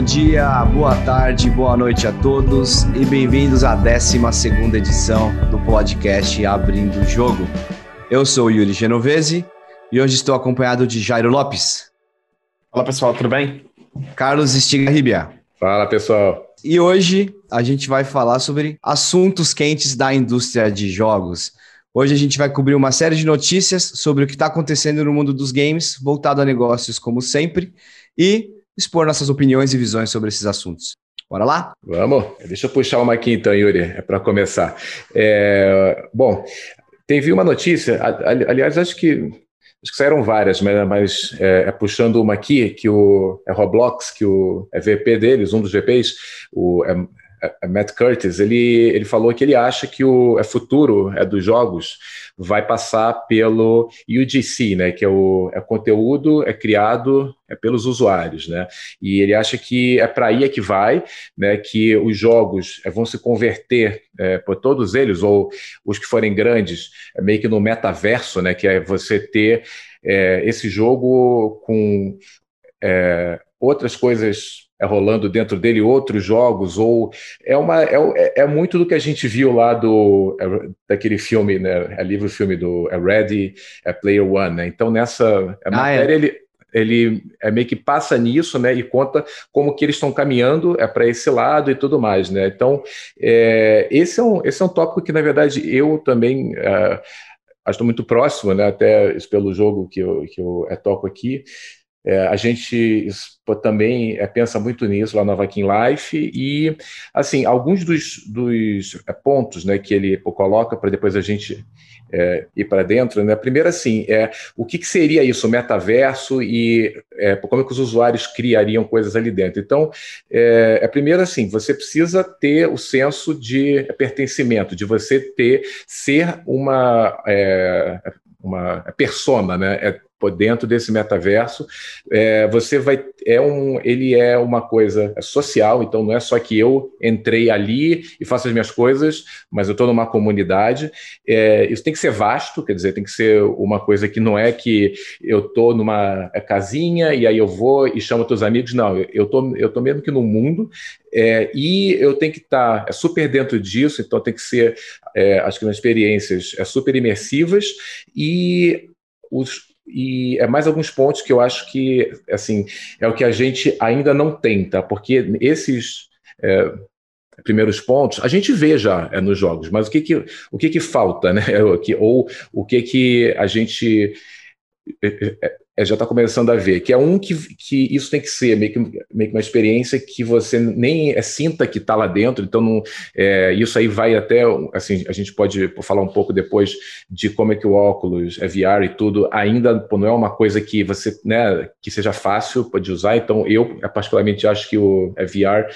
bom dia, boa tarde, boa noite a todos e bem-vindos à 12 edição do podcast Abrindo o Jogo. Eu sou o Yuri Genovese e hoje estou acompanhado de Jairo Lopes. Fala pessoal, tudo bem? Carlos Stigarribia. Fala pessoal. E hoje a gente vai falar sobre assuntos quentes da indústria de jogos. Hoje a gente vai cobrir uma série de notícias sobre o que está acontecendo no mundo dos games, voltado a negócios como sempre, e expor nossas opiniões e visões sobre esses assuntos. Bora lá? Vamos. Deixa eu puxar uma aqui então, Yuri, é para começar. É, bom, teve uma notícia, aliás, acho que acho que saíram várias, mas, mas é, é, puxando uma aqui, que o é Roblox, que o é VP deles, um dos VPs, o é, Matt Curtis, ele, ele falou que ele acha que o é futuro é dos jogos vai passar pelo UGC, né, que é o é conteúdo é criado é pelos usuários, né? E ele acha que é para aí é que vai, né? Que os jogos é, vão se converter é, por todos eles ou os que forem grandes, é meio que no metaverso, né? Que é você ter é, esse jogo com é, outras coisas é rolando dentro dele outros jogos ou é uma é, é, é muito do que a gente viu lá do é, daquele filme né é livro filme do é Ready é Player One né então nessa ah, matéria ele ele é meio que passa nisso, né, e conta como que eles estão caminhando é para esse lado e tudo mais, né. Então é, esse é um esse é um tópico que na verdade eu também é, estou muito próximo, né, até pelo jogo que eu que eu é, toco aqui. É, a gente também é, pensa muito nisso lá na Viking Life e assim alguns dos, dos é, pontos né, que ele coloca para depois a gente é, ir para dentro. Né? Primeiro, assim, é o que, que seria isso, metaverso e é, como é que os usuários criariam coisas ali dentro. Então, é, é primeiro assim, você precisa ter o senso de pertencimento, de você ter ser uma é, uma persona, né? É dentro desse metaverso, é, você vai é um ele é uma coisa social, então não é só que eu entrei ali e faço as minhas coisas, mas eu estou numa comunidade. É, isso tem que ser vasto, quer dizer, tem que ser uma coisa que não é que eu estou numa é, casinha e aí eu vou e chamo teus amigos, não, eu tô eu tô mesmo que no mundo é, e eu tenho que estar tá, é super dentro disso, então tem que ser, é, acho que nas experiências é super imersivas. E os, e é mais alguns pontos que eu acho que assim é o que a gente ainda não tem, tá? Porque esses é, primeiros pontos a gente vê já é, nos jogos, mas o que que, o que, que falta, né? Ou o que que a gente é, já está começando a ver, que é um que, que isso tem que ser meio que, meio que uma experiência que você nem é, sinta que está lá dentro, então não, é, isso aí vai até, assim, a gente pode falar um pouco depois de como é que o óculos é VR e tudo, ainda pô, não é uma coisa que você, né, que seja fácil de usar, então eu particularmente acho que o VR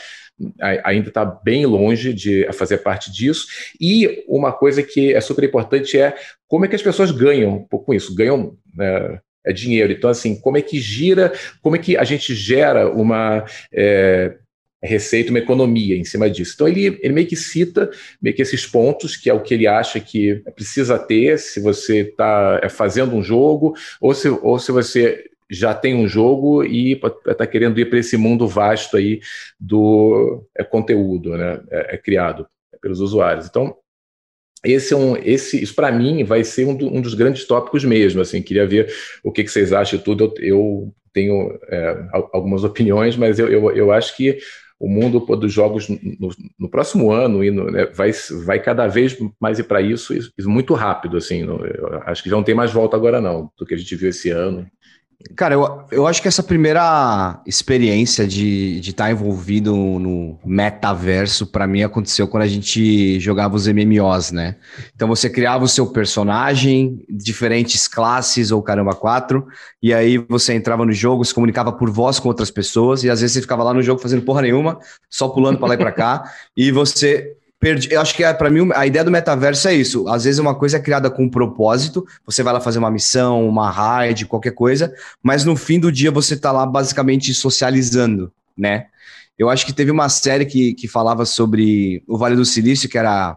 ainda está bem longe de fazer parte disso. E uma coisa que é super importante é como é que as pessoas ganham com isso, ganham né, é dinheiro. Então, assim, como é que gira, como é que a gente gera uma é, receita, uma economia em cima disso. Então, ele, ele meio que cita meio que esses pontos, que é o que ele acha que precisa ter se você está é, fazendo um jogo, ou se, ou se você já tem um jogo e está querendo ir para esse mundo vasto aí do é, conteúdo né, é, é criado pelos usuários. Então, esse é um, esse, isso para mim vai ser um, do, um, dos grandes tópicos mesmo. Assim, queria ver o que, que vocês acham de tudo. Eu, eu tenho é, algumas opiniões, mas eu, eu, eu, acho que o mundo dos jogos no, no próximo ano e né, vai, vai cada vez mais ir para isso, isso, muito rápido. Assim, no, acho que já não tem mais volta agora não do que a gente viu esse ano. Cara, eu, eu acho que essa primeira experiência de estar tá envolvido no metaverso, para mim, aconteceu quando a gente jogava os MMOs, né? Então você criava o seu personagem, diferentes classes ou caramba, quatro, e aí você entrava no jogo, se comunicava por voz com outras pessoas, e às vezes você ficava lá no jogo fazendo porra nenhuma, só pulando para lá e para cá, e você perdi. Eu acho que é, para mim a ideia do metaverso é isso. Às vezes uma coisa é criada com um propósito, você vai lá fazer uma missão, uma raid, qualquer coisa, mas no fim do dia você tá lá basicamente socializando, né? Eu acho que teve uma série que, que falava sobre o Vale do Silício, que era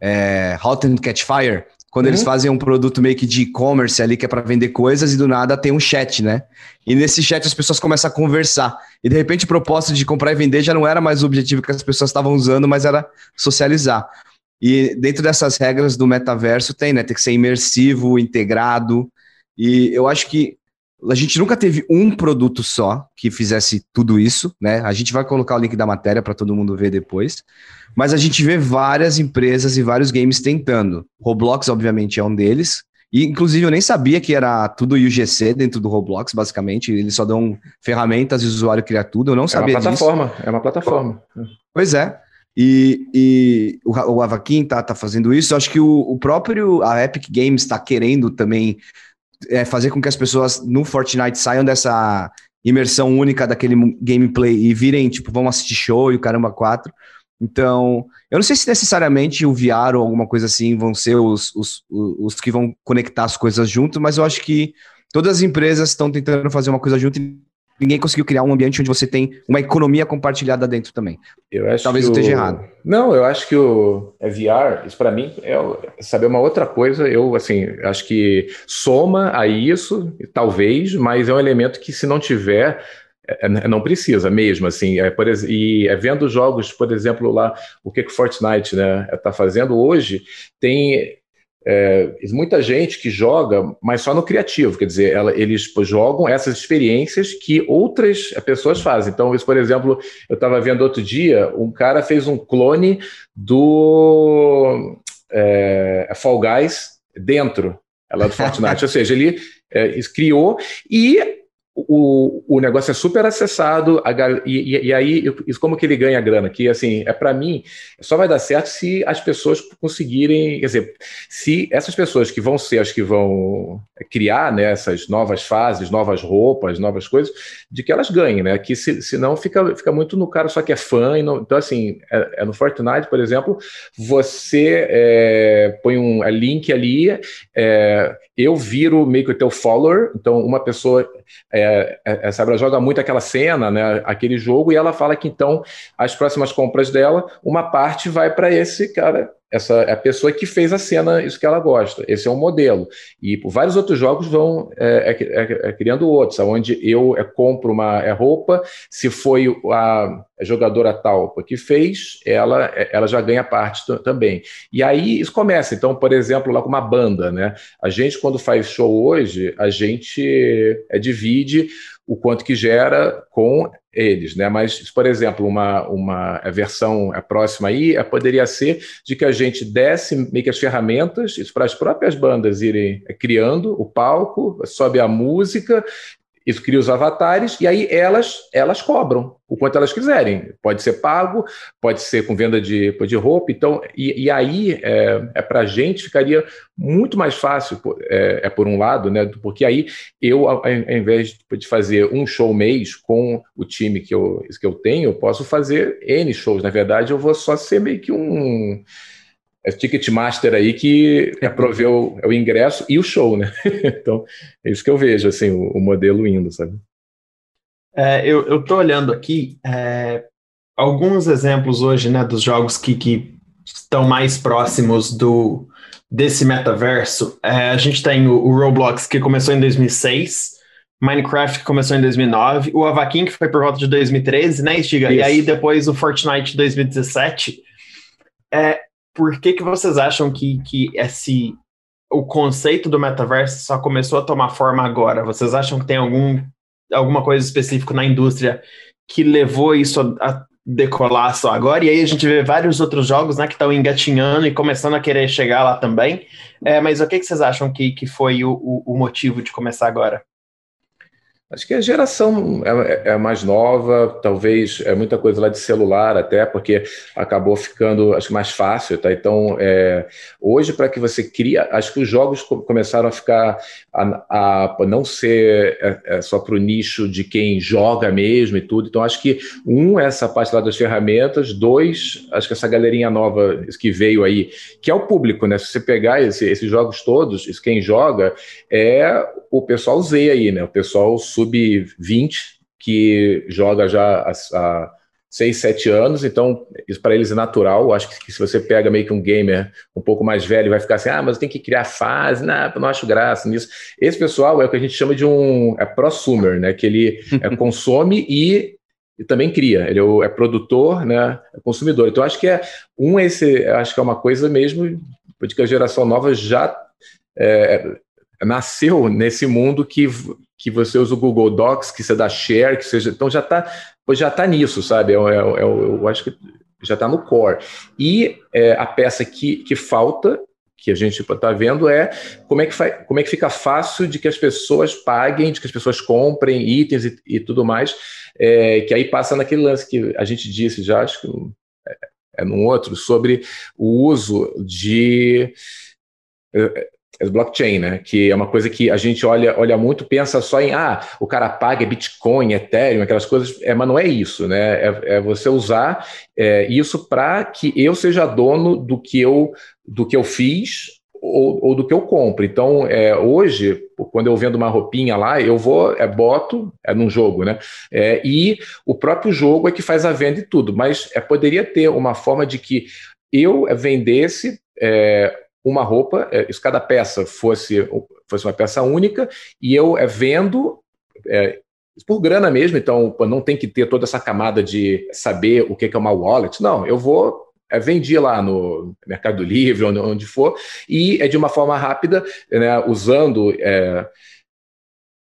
é, Hot and Catch Fire, Quando uhum. eles fazem um produto meio que de e-commerce ali, que é para vender coisas, e do nada tem um chat, né? E nesse chat as pessoas começam a conversar. E de repente o propósito de comprar e vender já não era mais o objetivo que as pessoas estavam usando, mas era socializar. E dentro dessas regras do metaverso tem, né? Tem que ser imersivo, integrado. E eu acho que a gente nunca teve um produto só que fizesse tudo isso, né? A gente vai colocar o link da matéria para todo mundo ver depois. Mas a gente vê várias empresas e vários games tentando. Roblox, obviamente, é um deles. E, inclusive, eu nem sabia que era tudo UGC dentro do Roblox, basicamente. Eles só dão ferramentas e o usuário cria tudo. Eu não sabia disso. É uma plataforma, disso. é uma plataforma. Pois é. E, e o, o Avakin tá, tá fazendo isso. Eu acho que o, o próprio, a Epic Games está querendo também é, fazer com que as pessoas no Fortnite saiam dessa imersão única daquele gameplay e virem, tipo, vamos assistir show e o caramba 4. Então, eu não sei se necessariamente o VR ou alguma coisa assim vão ser os, os, os que vão conectar as coisas junto, mas eu acho que todas as empresas estão tentando fazer uma coisa junto e ninguém conseguiu criar um ambiente onde você tem uma economia compartilhada dentro também. Eu acho Talvez eu esteja errado. Não, eu acho que o é VR, isso para mim é saber uma outra coisa. Eu assim, acho que soma a isso, talvez, mas é um elemento que se não tiver é, é, não precisa mesmo, assim, é, por, e é, vendo jogos, por exemplo, lá, o que o Fortnite né, está fazendo hoje, tem é, muita gente que joga, mas só no criativo, quer dizer, ela, eles pô, jogam essas experiências que outras pessoas fazem. Então, isso, por exemplo, eu estava vendo outro dia, um cara fez um clone do é, Fall Guys dentro ela do Fortnite, ou seja, ele é, criou e o, o negócio é super acessado, a, e, e, aí, isso como que ele ganha grana? Que, assim, é para mim, só vai dar certo se as pessoas conseguirem, quer dizer, se essas pessoas que vão ser as que vão criar né, essas novas fases, novas roupas, novas coisas, de que elas ganhem, né? Que se, senão fica, fica muito no cara só que é fã. E não, então, assim, é, é no Fortnite, por exemplo, você é, põe um é, link ali, é, eu viro meio que o teu follower, então uma pessoa é, é, é, joga muito aquela cena, né, aquele jogo, e ela fala que então as próximas compras dela, uma parte vai para esse cara essa é a pessoa que fez a cena, isso que ela gosta. Esse é um modelo. E vários outros jogos vão é, é, é, é criando outros, onde eu é, compro uma roupa, se foi a jogadora tal que fez, ela, ela já ganha parte também. E aí isso começa. Então, por exemplo, lá com uma banda, né? A gente, quando faz show hoje, a gente divide o quanto que gera com eles, né? Mas, por exemplo, uma, uma versão próxima aí é, poderia ser de que a gente desse meio que as ferramentas para as próprias bandas irem criando o palco, sobe a música isso cria os avatares e aí elas elas cobram o quanto elas quiserem. Pode ser pago, pode ser com venda de, de roupa. Então, e, e aí é, é para a gente ficaria muito mais fácil, é, é, por um lado, né? Porque aí eu, ao, invés de fazer um show mês com o time que eu, que eu tenho, eu posso fazer N shows. Na verdade, eu vou só ser meio que um é Ticketmaster aí que prover o, é o, ingresso e o show, né? então, é isso que eu vejo, assim, o, o modelo indo, sabe? É, eu, tô olhando aqui é, alguns exemplos hoje, né, dos jogos que, que estão mais próximos do desse metaverso. É, a gente tem o, o, Roblox, que começou em 2006, Minecraft, que começou em 2009, o Avakin, que foi por volta de 2013, né, Stiga? E aí depois o Fortnite 2017. É, por que, que vocês acham que, que esse o conceito do metaverso só começou a tomar forma agora? Vocês acham que tem algum, alguma coisa específica na indústria que levou isso a, a decolar só agora? E aí a gente vê vários outros jogos né, que estão engatinhando e começando a querer chegar lá também. É, mas o que, que vocês acham que, que foi o, o, o motivo de começar agora? Acho que a geração é, é, mais nova, talvez é muita coisa lá de celular até, porque acabou ficando, acho mais fácil, tá? Então, é, hoje para que você cria, acho que os jogos começaram a ficar a, a não ser é, é só para o nicho de quem joga mesmo e tudo. Então, acho que um essa parte lá das ferramentas, dois, acho que essa galerinha nova que veio aí, que é o público, né? Se você pegar esse, esses jogos todos, quem joga é o pessoal Z aí, né? O pessoal sub-20 que joga já a, a, 6, 7 anos, então isso para eles é natural. Acho que, se você pega meio que um gamer um pouco mais velho, vai ficar assim: ah, mas tem que criar fase, não, não acho graça nisso. Esse pessoal é o que a gente chama de um é prosumer, né? Que ele é, consome e, e, também cria. Ele é, é, produtor, né? É consumidor. Então acho que é um esse, acho que é uma coisa mesmo de que a geração nova já é, nasceu nesse mundo que que você usa o Google Docs, que você dá share, que seja. Então já está já tá nisso, sabe? Eu, eu, eu, eu acho que já está no core. E é, a peça que, que falta, que a gente está vendo, é como é, que faz, como é que fica fácil de que as pessoas paguem, de que as pessoas comprem itens e, e tudo mais, é, que aí passa naquele lance que a gente disse já, acho que é, é num outro, sobre o uso de é, blockchain, né? Que é uma coisa que a gente olha, olha muito, pensa só em ah, o cara paga Bitcoin, Ethereum, aquelas coisas, é, mas não é isso, né? É, é você usar é, isso para que eu seja dono do que eu do que eu fiz ou, ou do que eu compro. Então, é, hoje, quando eu vendo uma roupinha lá, eu vou, é, boto, é num jogo, né? É, e o próprio jogo é que faz a venda e tudo, mas é, poderia ter uma forma de que eu vendesse é, uma roupa, é, se cada peça fosse, fosse uma peça única, e eu é, vendo é, por grana mesmo, então não tem que ter toda essa camada de saber o que é uma wallet. Não, eu vou é, vendi lá no Mercado Livre, onde, onde for, e é de uma forma rápida, né, usando é,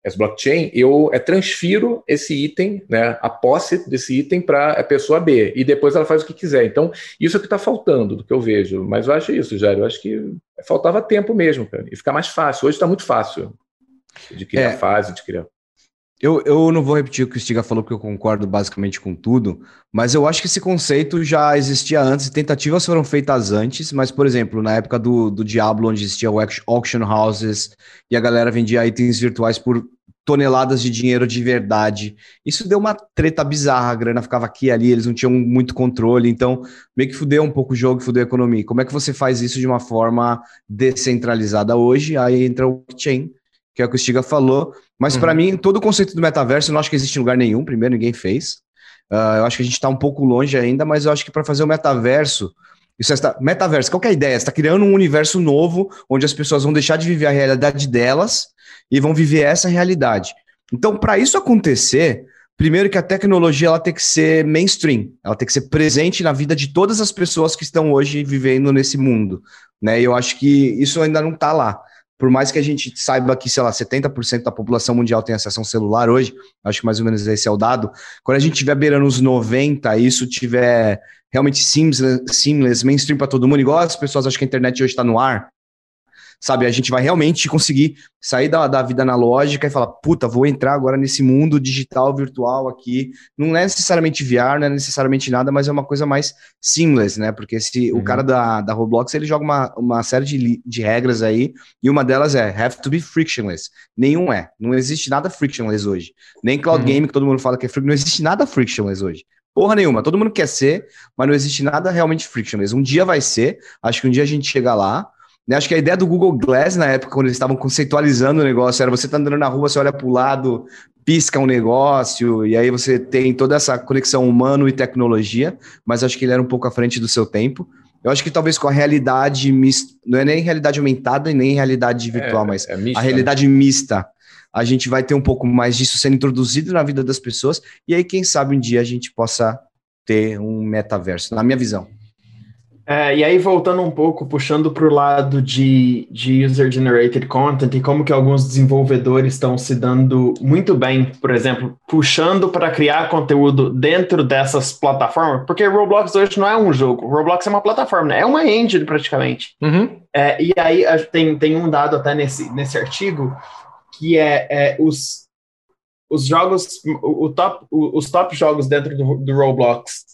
essa blockchain, eu é, transfiro esse item, né, a posse desse item para a pessoa B, e depois ela faz o que quiser. Então, isso é o que está faltando do que eu vejo. Mas eu acho isso, Jair, eu acho que faltava tempo mesmo, cara, e ficar mais fácil. Hoje está muito fácil de criar é, fase, de criar. Eu, eu não vou repetir o que o Stiga falou, porque eu concordo basicamente com tudo, mas eu acho que esse conceito já existia antes, tentativas foram feitas antes, mas, por exemplo, na época do, do Diablo, onde existia o auction houses e a galera vendia itens virtuais por toneladas de dinheiro de verdade. Isso deu uma treta bizarra, a grana ficava aqui e ali, eles não tinham muito controle, então meio que fudeu um pouco o jogo, fudeu a economia. Como é que você faz isso de uma forma descentralizada hoje? Aí entra o blockchain, que é o que o Stiga falou, mas uhum. para mim, todo o conceito do metaverso, eu não acho que existe em lugar nenhum, primeiro, ninguém fez. Uh, eu acho que a gente está um pouco longe ainda, mas eu acho que para fazer o metaverso, isso é, metaverso, qual é a ideia? Você está criando um universo novo, onde as pessoas vão deixar de viver a realidade delas e vão viver essa realidade. Então, para isso acontecer, primeiro que a tecnologia ela tem que ser mainstream, ela tem que ser presente na vida de todas as pessoas que estão hoje vivendo nesse mundo, né? E eu acho que isso ainda não está lá por mais que a gente saiba que, sei lá, 70% da população mundial tem acesso a um celular hoje, acho que mais ou menos esse é o dado, quando a gente tiver beirando os 90 e isso tiver realmente seamless, seamless mainstream para todo mundo, igual as pessoas acham que a internet hoje está no ar, sabe? A gente vai realmente conseguir sair da, da vida analógica e falar, puta, vou entrar agora nesse mundo digital, virtual aqui. Não é necessariamente VR, não é necessariamente nada, mas é uma coisa mais seamless, né? Porque se uhum. o cara da, da Roblox, ele joga uma, uma série de, de regras aí, e uma delas é have to be frictionless. Nenhum é. Não existe nada frictionless hoje. Nem cloud uhum. game, que todo mundo fala que é frictionless, não existe nada frictionless hoje. Porra nenhuma, todo mundo quer ser, mas não existe nada realmente frictionless. Um dia vai ser, acho que um dia a gente chega lá, né? Acho que a ideia do Google Glass na época, quando eles estavam conceitualizando o negócio, era você tá andando na rua, você olha para o lado, pisca um negócio, e aí você tem toda essa conexão humano e tecnologia, mas acho que ele era um pouco à frente do seu tempo. Eu acho que talvez com a realidade mista, não é nem realidade aumentada e nem realidade virtual, é, mas é mista, a realidade né? mista, a gente vai ter um pouco mais disso sendo introduzido na vida das pessoas, e aí quem sabe um dia a gente possa ter um metaverso, na minha visão. É, e aí, voltando um pouco, puxando para o lado de, de user-generated content e como que alguns desenvolvedores estão se dando muito bem, por exemplo, puxando para criar conteúdo dentro dessas plataformas, porque Roblox hoje não é um jogo, Roblox é uma plataforma, né? é uma engine praticamente. Uhum. É, e aí tem, tem um dado até nesse, nesse artigo que é, é os, os jogos, o, o top, os top jogos dentro do, do Roblox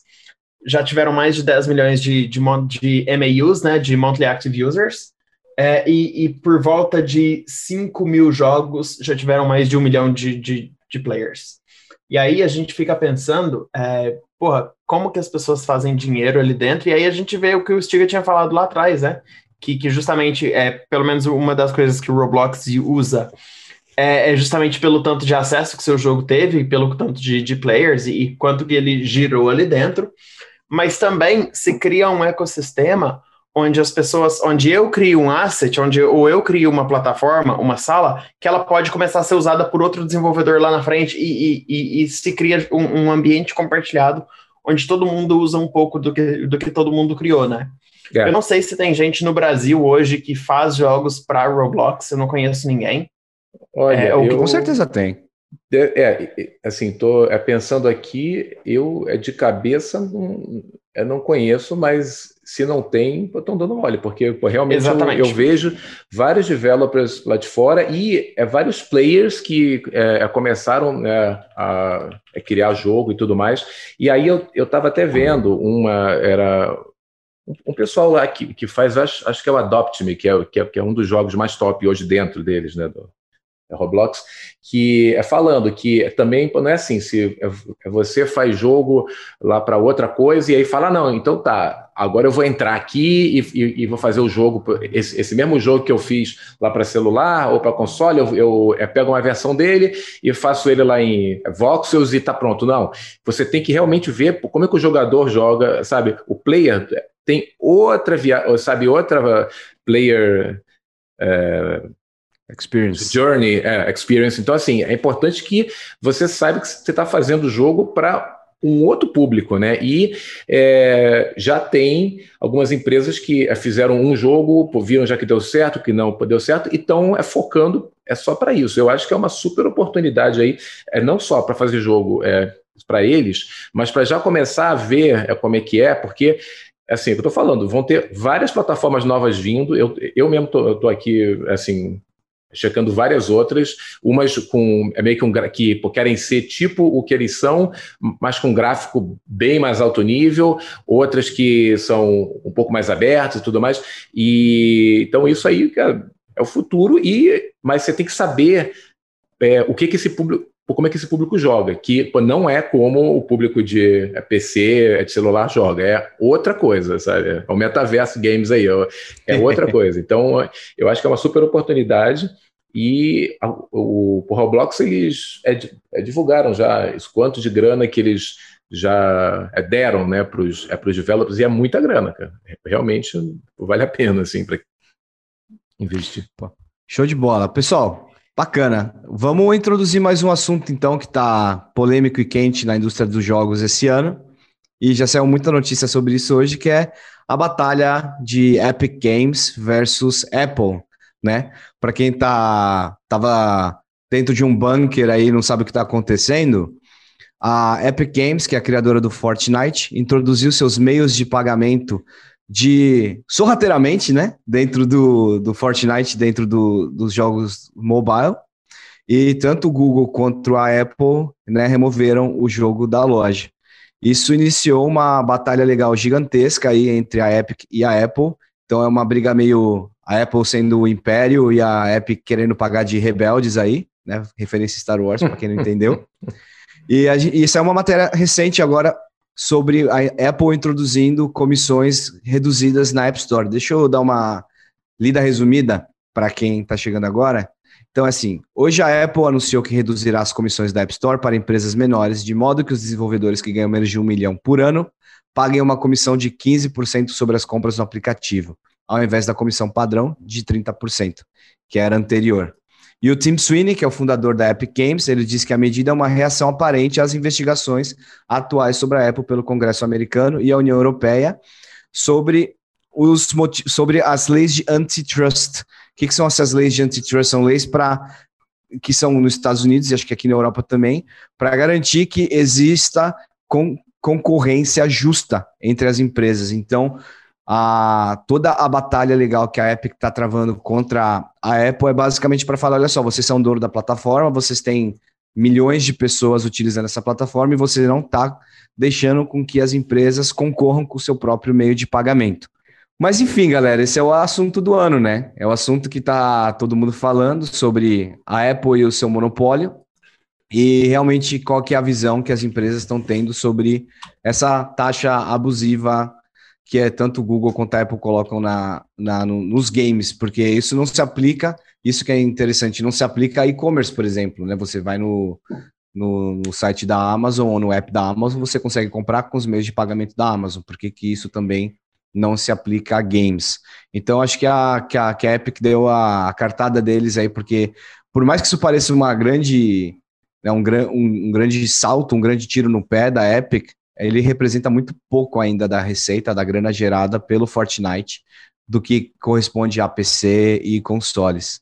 já tiveram mais de 10 milhões de, de, de MAUs, né, de Monthly Active Users, é, e, e, por volta de 5 mil jogos já tiveram mais de um milhão de, de, de players. E aí a gente fica pensando, é, porra, como que as pessoas fazem dinheiro ali dentro? E aí a gente vê o que o Stiga tinha falado lá atrás, né? Que, que justamente é, pelo menos uma das coisas que o Roblox usa é, é, justamente pelo tanto de acesso que seu jogo teve, pelo tanto de, de players e, e quanto que ele girou ali dentro. Mas também se cria um ecossistema onde as pessoas, onde eu crio um asset, onde ou eu crio uma plataforma, uma sala, que ela pode começar a ser usada por outro desenvolvedor lá na frente e, e, e, e se cria um, um, ambiente compartilhado onde todo mundo usa um pouco do que, do que todo mundo criou, né? É. Eu não sei se tem gente no Brasil hoje que faz jogos para Roblox, eu não conheço ninguém. Olha, é, eu... com certeza tem. É, é, assim, tô é, pensando aqui, eu é de cabeça não, eu não conheço, mas se não tem, estão dando mole, porque pô, realmente eu, eu, vejo vários developers lá de fora e é, vários players que é, é começaram né, a, a, criar jogo e tudo mais. E aí eu estava até vendo uma era um pessoal lá que, que faz, acho, acho que é o Adopt Me, que é, que é, que é um dos jogos mais top hoje dentro deles, né? Do, é Roblox, que é falando que também não é assim, se é, é você faz jogo lá para outra coisa e aí fala, não, então tá, agora eu vou entrar aqui e, e, e vou fazer o jogo, esse, esse, mesmo jogo que eu fiz lá para celular ou para console, eu, eu, eu, pego uma versão dele e faço ele lá em voxels e tá pronto. Não, você tem que realmente ver como é que o jogador joga, sabe? O player tem outra, via, sabe, outra player... É, Experience. Journey, é, experience. Então, assim, é importante que você saiba que você está fazendo o jogo para um outro público, né? E é, já tem algumas empresas que é, fizeram um jogo, viram já que deu certo, que não deu certo, e estão é, focando é só para isso. Eu acho que é uma super oportunidade aí, é não só para fazer jogo é, para eles, mas para já começar a ver é, como é que é, porque assim, eu estou falando, vão ter várias plataformas novas vindo. Eu, eu mesmo estou aqui, assim, checando várias outras, umas com é meio que um que querem ser tipo o que eles são, mas com gráfico bem mais alto nível, outras que são um pouco mais abertas e tudo mais. E então isso aí cara, é o futuro e mas você tem que saber é, o que que esse público como é que esse público joga, que pô, não é como o público de é PC, é de celular joga, é outra coisa, sabe? É o metaverso games aí, é outra coisa. Então, eu acho que é uma super oportunidade e a, o, o Roblox eles é, é, divulgaram já isso, quanto de grana que eles já é, deram né, para os é, developers, e é muita grana, cara. Realmente vale a pena, assim, para investir. Show de bola. Pessoal, Bacana. Vamos introduzir mais um assunto, então, que está polêmico e quente na indústria dos jogos esse ano. E já saiu muita notícia sobre isso hoje, que é a batalha de Epic Games versus Apple, né? Para quem tá tava dentro de um bunker aí, não sabe o que está acontecendo, a Epic Games, que é a criadora do Fortnite, introduziu seus meios de pagamento de sorrateiramente, né? Dentro do, do Fortnite, dentro do, dos jogos mobile. E tanto o Google quanto a Apple né, removeram o jogo da loja. Isso iniciou uma batalha legal gigantesca aí entre a Epic e a Apple. Então é uma briga meio a Apple sendo o império e a Epic querendo pagar de rebeldes aí, né? Referência Star Wars para quem não entendeu. E, a, e isso é uma matéria recente agora sobre a Apple introduzindo comissões reduzidas na App Store. Deixa eu dar uma lida resumida para quem está chegando agora. Então, assim, hoje a Apple anunciou que reduzirá as comissões da App Store para empresas menores, de modo que os desenvolvedores que ganham menos de um milhão por ano paguem uma comissão de 15% sobre as compras no aplicativo, ao invés da comissão padrão de 30%, que era anterior. E o Tim Sweeney, que é o fundador da Epic Games, ele disse que a medida é uma reação aparente às investigações atuais sobre a Apple pelo Congresso americano e a União Europeia sobre, os sobre as leis de antitrust. O que, que são essas leis de antitrust? São leis para que são nos Estados Unidos e acho que aqui na Europa também, para garantir que exista con concorrência justa entre as empresas. Então, a, toda a batalha legal que a Epic está travando contra a Apple é basicamente para falar: olha só, vocês são dono da plataforma, vocês têm milhões de pessoas utilizando essa plataforma e você não está deixando com que as empresas concorram com o seu próprio meio de pagamento. Mas enfim, galera, esse é o assunto do ano, né? É o assunto que está todo mundo falando sobre a Apple e o seu monopólio e realmente qual que é a visão que as empresas estão tendo sobre essa taxa abusiva que é tanto Google quanto a Apple colocam na, na no, nos games, porque isso não se aplica, isso que é interessante, não se aplica a e-commerce, por exemplo, né? Você vai no, no, no, site da Amazon ou no app da Amazon, você consegue comprar com os meios de pagamento da Amazon, porque que isso também não se aplica a games. Então, acho que a, que a, que a Epic deu a, a cartada deles aí, porque por mais que isso pareça uma grande, né, um, um, um grande salto, um grande tiro no pé da Epic, ele representa muito pouco ainda da receita, da grana gerada pelo Fortnite, do que corresponde a PC e consoles.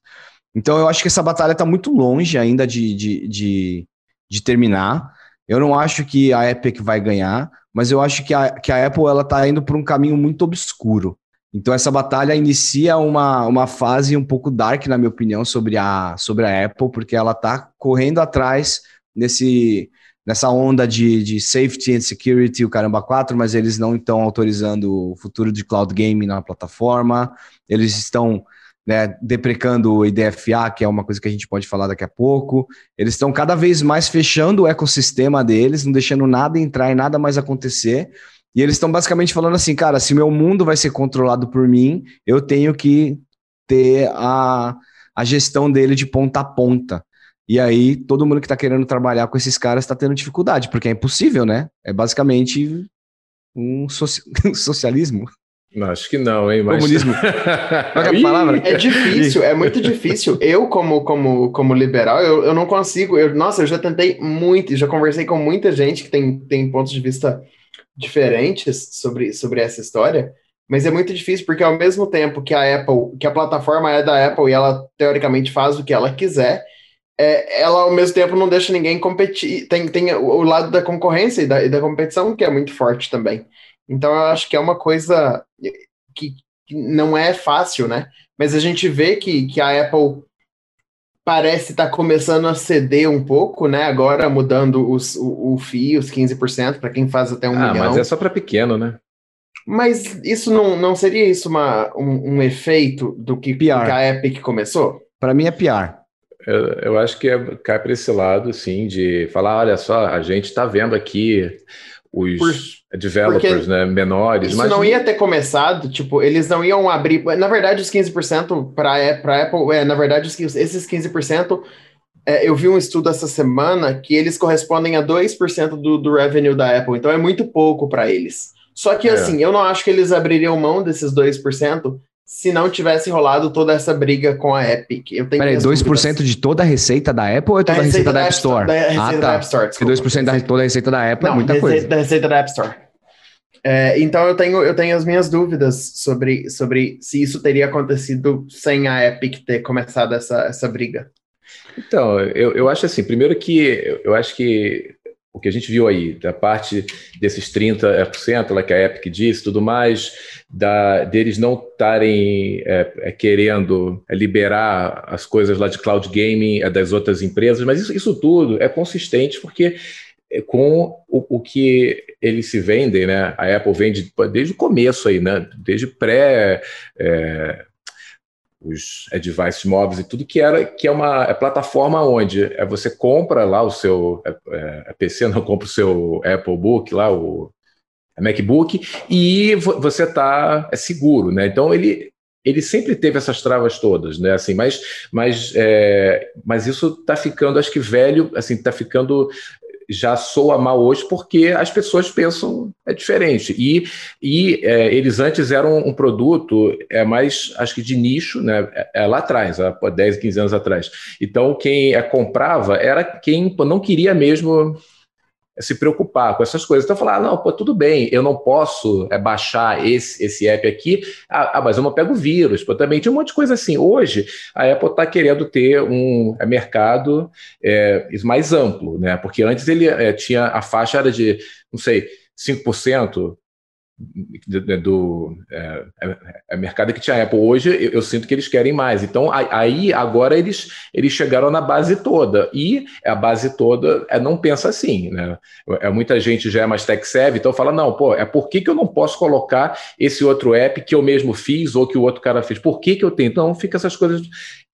Então eu acho que essa batalha está muito longe ainda de, de, de, de, terminar. Eu não acho que a Epic vai ganhar, mas eu acho que a, que a Apple ela está indo por um caminho muito obscuro. Então essa batalha inicia uma, uma fase um pouco dark, na minha opinião, sobre a, sobre a Apple, porque ela está correndo atrás nesse nessa onda de, de safety and security, o caramba 4, mas eles não estão autorizando o futuro de cloud gaming na plataforma, eles estão né, deprecando o IDFA, que é uma coisa que a gente pode falar daqui a pouco. Eles estão cada vez mais fechando o ecossistema deles, não deixando nada entrar e nada mais acontecer. E eles estão basicamente falando assim, cara, se meu mundo vai ser controlado por mim, eu tenho que ter a, a gestão dele de ponta a ponta. E aí, todo mundo que está querendo trabalhar com esses caras está tendo dificuldade, porque é impossível, né? É basicamente um soci... socialismo. Acho que não, hein? Mas... Comunismo. Qual é a palavra? É difícil, é muito difícil. Eu, como, como, como liberal, eu, eu não consigo. Eu, nossa, eu já tentei muito, já conversei com muita gente que tem, tem pontos de vista diferentes sobre, sobre essa história, mas é muito difícil, porque ao mesmo tempo que a Apple, que a plataforma é da Apple e ela teoricamente faz o que ela quiser, é, ela ao mesmo tempo não deixa ninguém competir. Tem, tem o lado da concorrência e da, e da competição que é muito forte também. Então eu acho que é uma coisa que, que não é fácil, né? Mas a gente vê que, que a Apple parece estar tá começando a ceder um pouco, né? Agora mudando os, o, o FII, os 15%, para quem faz até um ah, milhão. Ah, mas é só para pequeno, né? Mas isso não, não seria isso uma, um, um efeito do que, que a Epic começou? Para mim é pior. Eu, eu acho que é, cai para esse lado, sim, de falar, olha só, a gente está vendo aqui os Por, developers né, menores. Isso mas... não ia ter começado, tipo, eles não iam abrir. Na verdade, os 15% para a Apple, é, na verdade, esses 15%, é, eu vi um estudo essa semana que eles correspondem a 2% do, do revenue da Apple, então é muito pouco para eles. Só que, é. assim, eu não acho que eles abririam mão desses 2% se não tivesse rolado toda essa briga com a Epic. Eu tenho Peraí, 2% dúvidas. de toda a receita da Apple ou é toda a receita, da, App Store? Da receita ah, tá. da App Store, desculpa. 2% da toda a receita da Apple é não, é muita receita, coisa. Da receita da App Store. É, então eu tenho, eu tenho as minhas dúvidas sobre, sobre se isso teria acontecido sem a Epic ter começado essa, essa briga. Então, eu, eu acho assim, primeiro que eu acho que o que a gente viu aí, da parte desses 30%, lá que a Epic disse, tudo mais, da, deles não estarem é, é, querendo liberar as coisas lá de cloud gaming é, das outras empresas, mas isso, isso tudo é consistente porque é, com o, o, que eles se vendem, né? A Apple vende desde o começo aí, né? Desde pré é, os é, devices móveis e tudo, que era que é uma é plataforma onde é, você compra lá o seu é, é PC, não compra o seu Apple Book lá, o MacBook, e você está é seguro, né? Então ele ele sempre teve essas travas todas, né? Assim, mas, mas, é, mas isso está ficando, acho que velho, assim, está ficando já soa mal hoje porque as pessoas pensam é diferente. E, e é, eles antes eram um produto é mais, acho que de nicho, né? É, é lá atrás, há 10, 15 anos atrás. Então, quem é, comprava era quem não queria mesmo se preocupar com essas coisas. Então, falar, ah, não, pô, tudo bem, eu não posso é, baixar esse, esse app aqui, ah, ah, mas eu não pego vírus, pô, também tinha um monte de coisa assim. Hoje, a Apple está querendo ter um é, mercado é, mais amplo, né? Porque antes ele é, tinha a faixa era de, não sei, 5%, do é, é, é, mercado que tinha Apple. Hoje eu, eu, sinto que eles querem mais. Então aí agora eles, eles chegaram na base toda e a base toda é, não pensa assim, né? É muita gente já é mais tech savvy, então fala não, pô, é por que, que eu não posso colocar esse outro app que eu mesmo fiz ou que o outro cara fez? Por que que eu tenho? Então fica essas coisas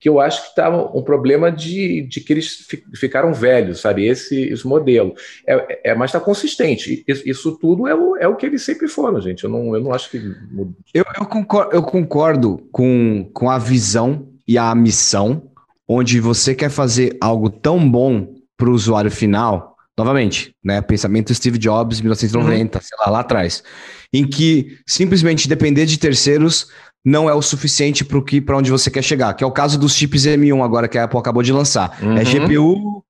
que eu acho que estava um problema de, de que eles ficaram velhos, sabe? Esse, esse modelo. É, é, mas está consistente. Isso, isso, tudo é o, é o que eles sempre foram, gente. Eu não, eu não acho que. Eu, eu, concordo, eu concordo com, com a visão e a missão, onde você quer fazer algo tão bom para o usuário final, novamente, né? Pensamento Steve Jobs, 1990, uhum. sei lá, lá atrás, em que simplesmente depender de terceiros não é o suficiente para que para onde você quer chegar, que é o caso dos chips M1 agora que a Apple acabou de lançar. É uhum. É GPU,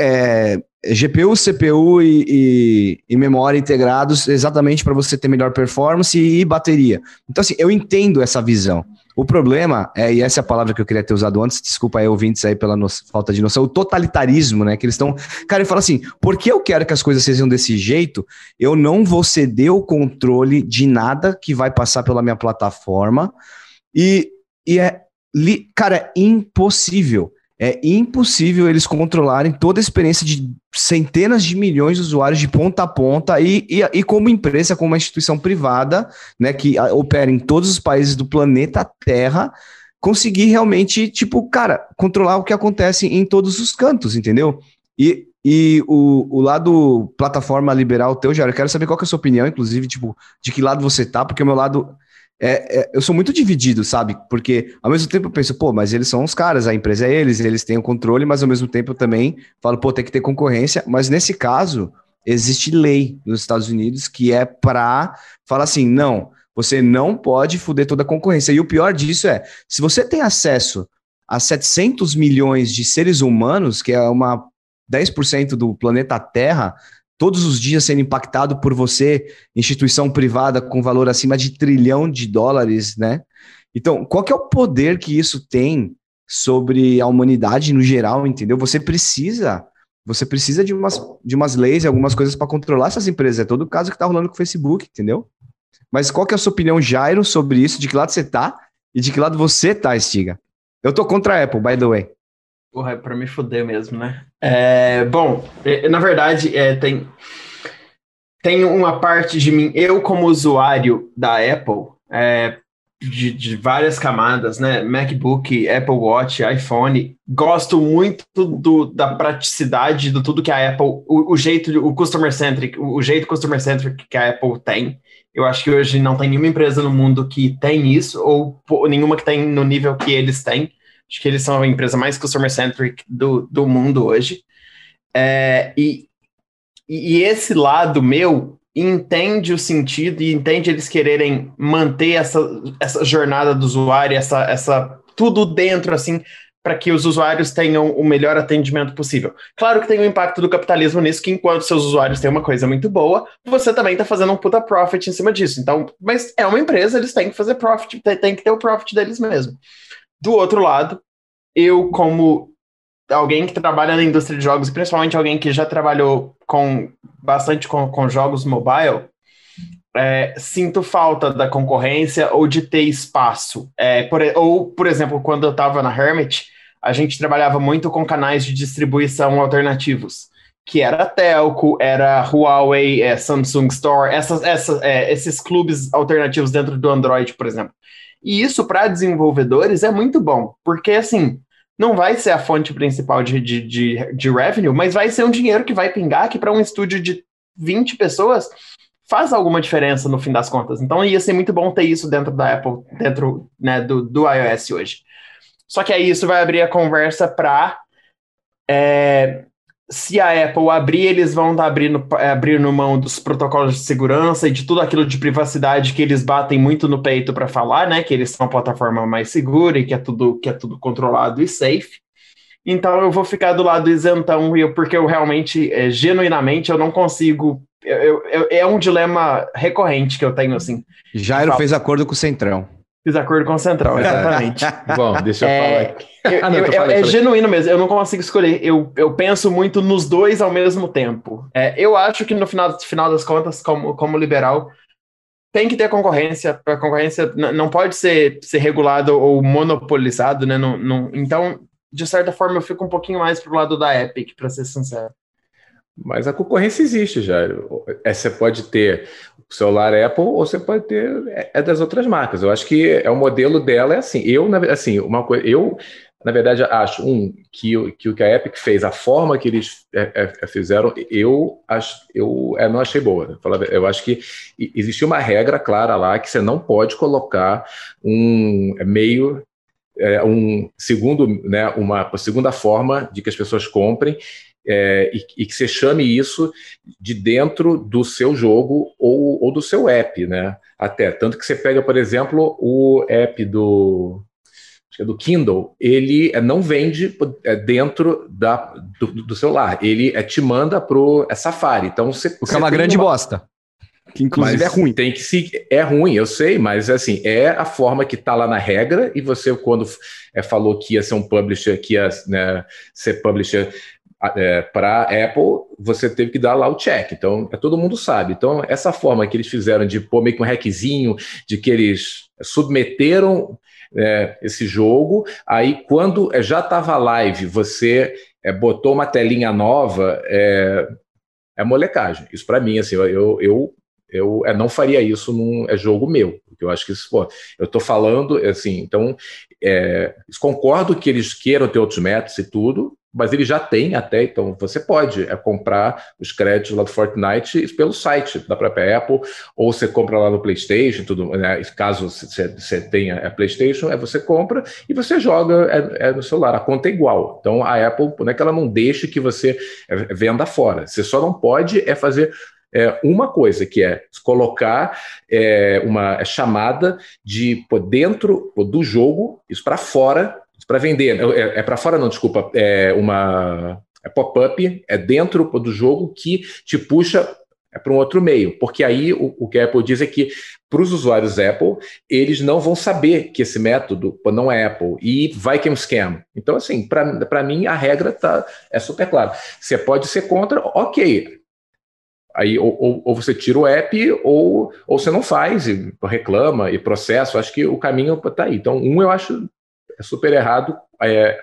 é, GPU, CPU e, e, e memória integrados exatamente para você ter melhor performance e bateria. Então assim, eu entendo essa visão. O problema, é, e essa é a palavra que eu queria ter usado antes, desculpa aí, ouvintes aí pela falta de noção, o totalitarismo, né? Que eles estão. Cara, ele fala assim: porque eu quero que as coisas sejam desse jeito, eu não vou ceder o controle de nada que vai passar pela minha plataforma. E, e é, cara, é impossível é impossível eles controlarem toda a experiência de centenas de milhões de usuários de ponta a ponta e, e, e como empresa, como uma instituição privada, né, que opera em todos os países do planeta Terra, conseguir realmente, tipo, cara, controlar o que acontece em todos os cantos, entendeu? E, e o, o lado plataforma liberal teu, Jair, eu quero saber qual que é a sua opinião, inclusive, tipo, de que lado você tá, porque o meu lado é, é, eu sou muito dividido, sabe? Porque ao mesmo tempo eu penso, pô, mas eles são os caras, a empresa é eles, eles têm o controle, mas ao mesmo tempo eu também falo, pô, tem que ter concorrência. Mas nesse caso, existe lei nos Estados Unidos que é para falar assim: não, você não pode fuder toda a concorrência. E o pior disso é, se você tem acesso a 700 milhões de seres humanos, que é uma 10% do planeta Terra, todos os dias sendo impactado por você, instituição privada com valor acima de trilhão de dólares, né? Então, qual que é o poder que isso tem sobre a humanidade no geral, entendeu? Você precisa, você precisa de umas, de umas leis e algumas coisas para controlar essas empresas. É todo o caso que está rolando com o Facebook, entendeu? Mas qual que é a sua opinião, Jairo, sobre isso? De que lado você tá e de que lado você tá, Estiga? Eu tô contra a Apple, by the way. Porra, é pra me fuder mesmo, né? É, bom, é, na verdade, é, tem, tem uma parte de mim, eu como usuário da Apple, é, de, de, várias camadas, né? MacBook, Apple Watch, iPhone. Gosto muito do, da praticidade do tudo que a Apple, o, o, jeito, o customer centric, o jeito customer centric que a Apple tem. Eu acho que hoje não tem nenhuma empresa no mundo que tem isso, ou, ou nenhuma que tem no nível que eles têm. Acho que eles são a empresa mais customer-centric do, do mundo hoje. É, e, e esse lado meu entende o sentido e entende eles quererem manter essa, essa jornada do usuário, essa, essa tudo dentro, assim, para que os usuários tenham o melhor atendimento possível. Claro que tem o impacto do capitalismo nisso, que enquanto seus usuários têm uma coisa muito boa, você também está fazendo um puta profit em cima disso. Então, mas é uma empresa, eles têm que fazer profit, tem que ter o profit deles mesmo. Do outro lado, eu, como alguém que trabalha na indústria de jogos, principalmente alguém que já trabalhou com bastante com, com jogos mobile, é, sinto falta da concorrência ou de ter espaço. É, por, ou, por exemplo, quando eu estava na Hermit, a gente trabalhava muito com canais de distribuição alternativos, que era Telco, era Huawei, é, Samsung Store, essas, essas, é, esses clubes alternativos dentro do Android, por exemplo. E isso para desenvolvedores é muito bom, porque assim, não vai ser a fonte principal de, de, de, de revenue, mas vai ser um dinheiro que vai pingar que para um estúdio de 20 pessoas faz alguma diferença no fim das contas. Então ia ser muito bom ter isso dentro da Apple, dentro né, do, do iOS hoje. Só que aí isso vai abrir a conversa para é, se a Apple abrir, eles vão estar tá abrindo, é, abrindo mão dos protocolos de segurança e de tudo aquilo de privacidade que eles batem muito no peito para falar, né? Que eles são a plataforma mais segura e que é tudo, que é tudo controlado e safe. Então eu vou ficar do lado isentão, eu, porque eu realmente, é, genuinamente, eu não consigo. Eu, eu, é um dilema recorrente que eu tenho, assim. Jairo fez acordo com o Centrão. Fiz acordo com o Central, exatamente. Bom, deixa eu é, falar aqui. Eu, ah, não, eu, falei, é, é genuíno mesmo, eu não consigo escolher. Eu, eu penso muito nos dois ao mesmo tempo. É, eu acho que no final, final das contas, como, como liberal, tem que ter concorrência. A concorrência não pode ser, ser regulada ou monopolizado, né? Não, não, então, de certa forma, eu fico um pouquinho mais pro lado da Epic, para ser sincero. Mas a concorrência existe já. É, você pode ter celular Apple ou você pode ter é, é das outras marcas. Eu acho que é o modelo dela é assim. Eu assim uma coisa eu na verdade, acho, um, que, que o que a Epic fez, a forma que eles é, é, fizeram, eu, acho, eu é, não achei boa. Eu acho que existia uma regra clara lá que você não pode colocar um meio é, um segundo, né, uma segunda forma de que as pessoas comprem é, e, e, que você chame isso de dentro do seu jogo ou, ou do seu app, né? Até tanto que você pega, por exemplo, o app do é do Kindle, ele é, não vende é, dentro da, do, do celular, ele te manda pro é Safari. Então você, o que é uma grande uma... bosta. Que inclusive mas é ruim. Tem que se é ruim, eu sei, mas assim, é a forma que está lá na regra, e você, quando é, falou que ia ser um publisher, que ia né, ser publisher é, para Apple, você teve que dar lá o check. Então, é, todo mundo sabe. Então, essa forma que eles fizeram de pôr meio que um requisinho, de que eles submeteram é, esse jogo, aí quando é, já estava live, você é, botou uma telinha nova, é, é molecagem. Isso para mim, assim, eu, eu eu é, não faria isso num é jogo meu, porque eu acho que isso, pô, eu estou falando assim, então é, concordo que eles queiram ter outros métodos e tudo, mas ele já tem até, então você pode é, comprar os créditos lá do Fortnite pelo site da própria Apple, ou você compra lá no PlayStation, tudo, né, caso você, tenha a PlayStation, é você compra e você joga é, é, no celular, a conta é igual. Então a Apple não é que ela não deixe que você é, venda fora, você só não pode é fazer é, uma coisa, que é colocar é, uma chamada de dentro do jogo, isso para fora, para vender. É, é para fora, não, desculpa, é uma é pop-up, é dentro do jogo que te puxa é para um outro meio, porque aí o, o, que a Apple diz é que para os usuários Apple, eles não vão saber que esse método não é Apple e vai que é um scam. Então, assim, para mim a regra tá, é super clara. Você pode ser contra, ok, Aí ou, ou, ou, você tira o app ou, ou você não faz e reclama e processo. Acho que o caminho está aí. Então, um eu acho é super errado, é,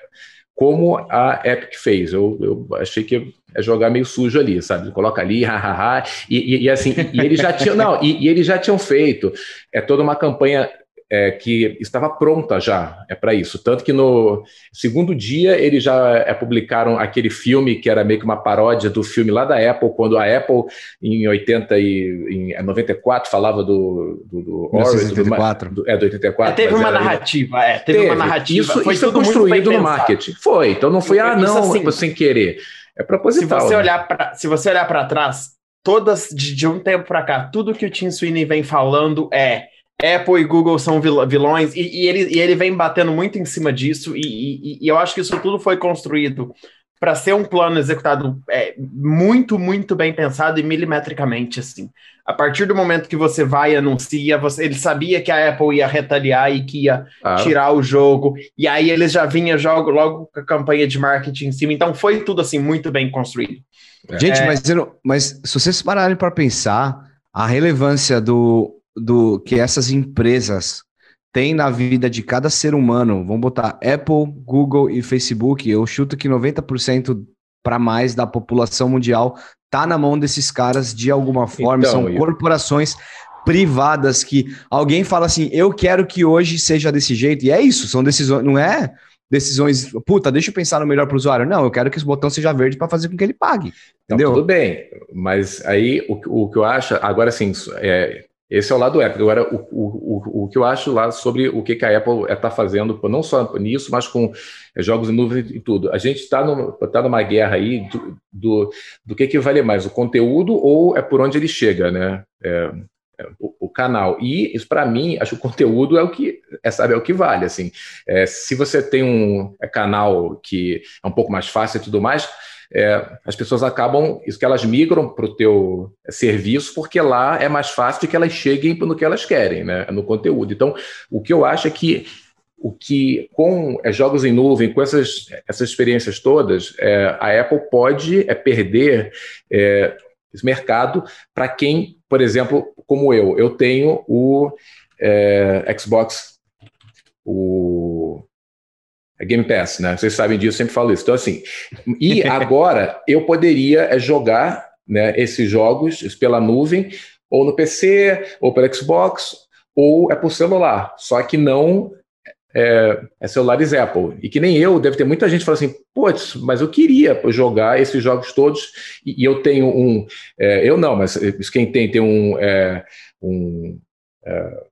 como a Epic fez. Eu, eu achei que é jogar meio sujo ali, sabe? Coloca ali, hahaha, e, e, e assim, e eles já tinham, não, e, e, eles já tinham feito é toda uma campanha é, que estava pronta já é para isso. Tanto que no segundo dia eles já é, publicaram aquele filme que era meio que uma paródia do filme lá da Apple, quando a Apple, em 80 e em 94, falava do, do, do Orwell, do, é, do 84. É, teve uma narrativa, é, teve, teve, uma narrativa. Isso foi, isso construído no marketing. Foi, então não foi, ah, não, assim, sem querer. É proposital. Se você né? olhar para se você olhar para trás, todas de, de um tempo para cá, tudo que o Tim Sweeney vem falando é Apple e Google são vilões, e, e, ele, e ele vem batendo muito em cima disso, e, e, e eu acho que isso tudo foi construído para ser um plano executado é, muito, muito bem pensado e milimetricamente, assim. A partir do momento que você vai e anuncia, você, ele sabia que a Apple ia retaliar e que ia ah. tirar o jogo, e aí eles já vinham jogo, logo com a campanha de marketing em cima, então foi tudo, assim, muito bem construído. Gente, é... mas, mas se vocês pararem para pensar, a relevância do do que essas empresas têm na vida de cada ser humano, vamos botar Apple, Google e Facebook, eu chuto que 90% para mais da população mundial tá na mão desses caras de alguma forma, então, são eu... corporações privadas que alguém fala assim, eu quero que hoje seja desse jeito, e é isso, são decisões, não é decisões, puta, deixa eu pensar no melhor para o usuário. Não, eu quero que esse botão seja verde para fazer com que ele pague. Entendeu? Não, tudo bem, mas aí o, o que eu acho, agora sim, é, esse é o lado Apple. Agora, o, o, o, que eu acho lá sobre o que, a Apple está fazendo, não só nisso, mas com é, jogos em nuvem e tudo. A gente está tá numa guerra aí do, do, do, que, que vale mais, o conteúdo ou é por onde ele chega, né? É, é, o, o, canal. E isso, para mim, acho que o conteúdo é o que é, sabe, é o que vale. Assim, é, se você tem um é, canal que é um pouco mais fácil e tudo mais, é, as pessoas acabam, isso que elas migram para o teu serviço, porque lá é mais fácil de que elas cheguem no que elas querem, né, no conteúdo. Então, o que eu acho é que o que com é, jogos em nuvem, com essas, essas experiências todas, é, a Apple pode é, perder é, esse mercado para quem, por exemplo, como eu, eu tenho o é, Xbox, o é Game Pass, né? Vocês sabem disso, eu sempre falo isso. Então, assim, e agora eu poderia é, jogar né, esses jogos pela nuvem, ou no PC, ou pelo Xbox, ou é por celular. Só que não é, é, celulares Apple. E que nem eu, deve ter muita gente que fala assim, putz, mas eu queria jogar esses jogos todos e, e eu tenho um. É, eu não, mas quem tem, tem um. É, um é,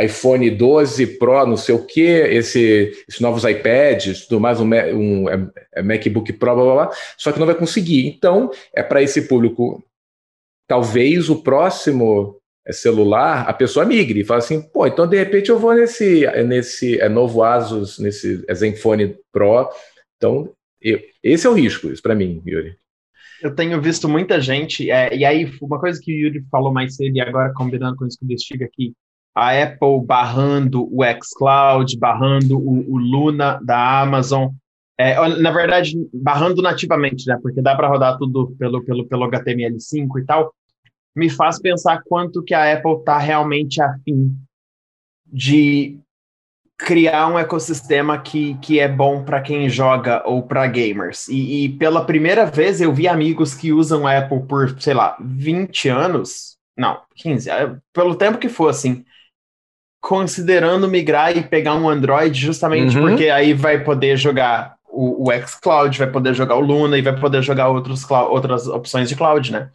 iPhone 12 Pro, não sei o que, esse, esses novos iPads, tudo mais, um, um é, é MacBook Pro, blá, blá, blá, só que não vai conseguir. Então, é para esse público, talvez o próximo é celular, a pessoa migre e fala assim, pô, então de repente eu vou nesse, nesse é novo Asus, nesse Zenfone Pro. Então, eu, esse é o risco, isso para mim, Yuri. Eu tenho visto muita gente, é, e aí uma coisa que o Yuri falou mais cedo, e agora combinando com isso que o aqui, a Apple barrando o xCloud, barrando o, o Luna da Amazon, é, na verdade, barrando nativamente, né? Porque dá para rodar tudo pelo, pelo, pelo HTML5 e tal me faz pensar quanto que a Apple está realmente afim de criar um ecossistema que, que é bom para quem joga ou para gamers. E, e, pela primeira vez eu vi amigos que usam a Apple por, sei lá, 20 anos, não, 15, é, pelo tempo que for assim, considerando migrar e pegar um Android justamente uhum. porque aí vai poder jogar o, o xCloud, vai poder jogar o Luna e vai poder jogar outros, outras opções de cloud, né?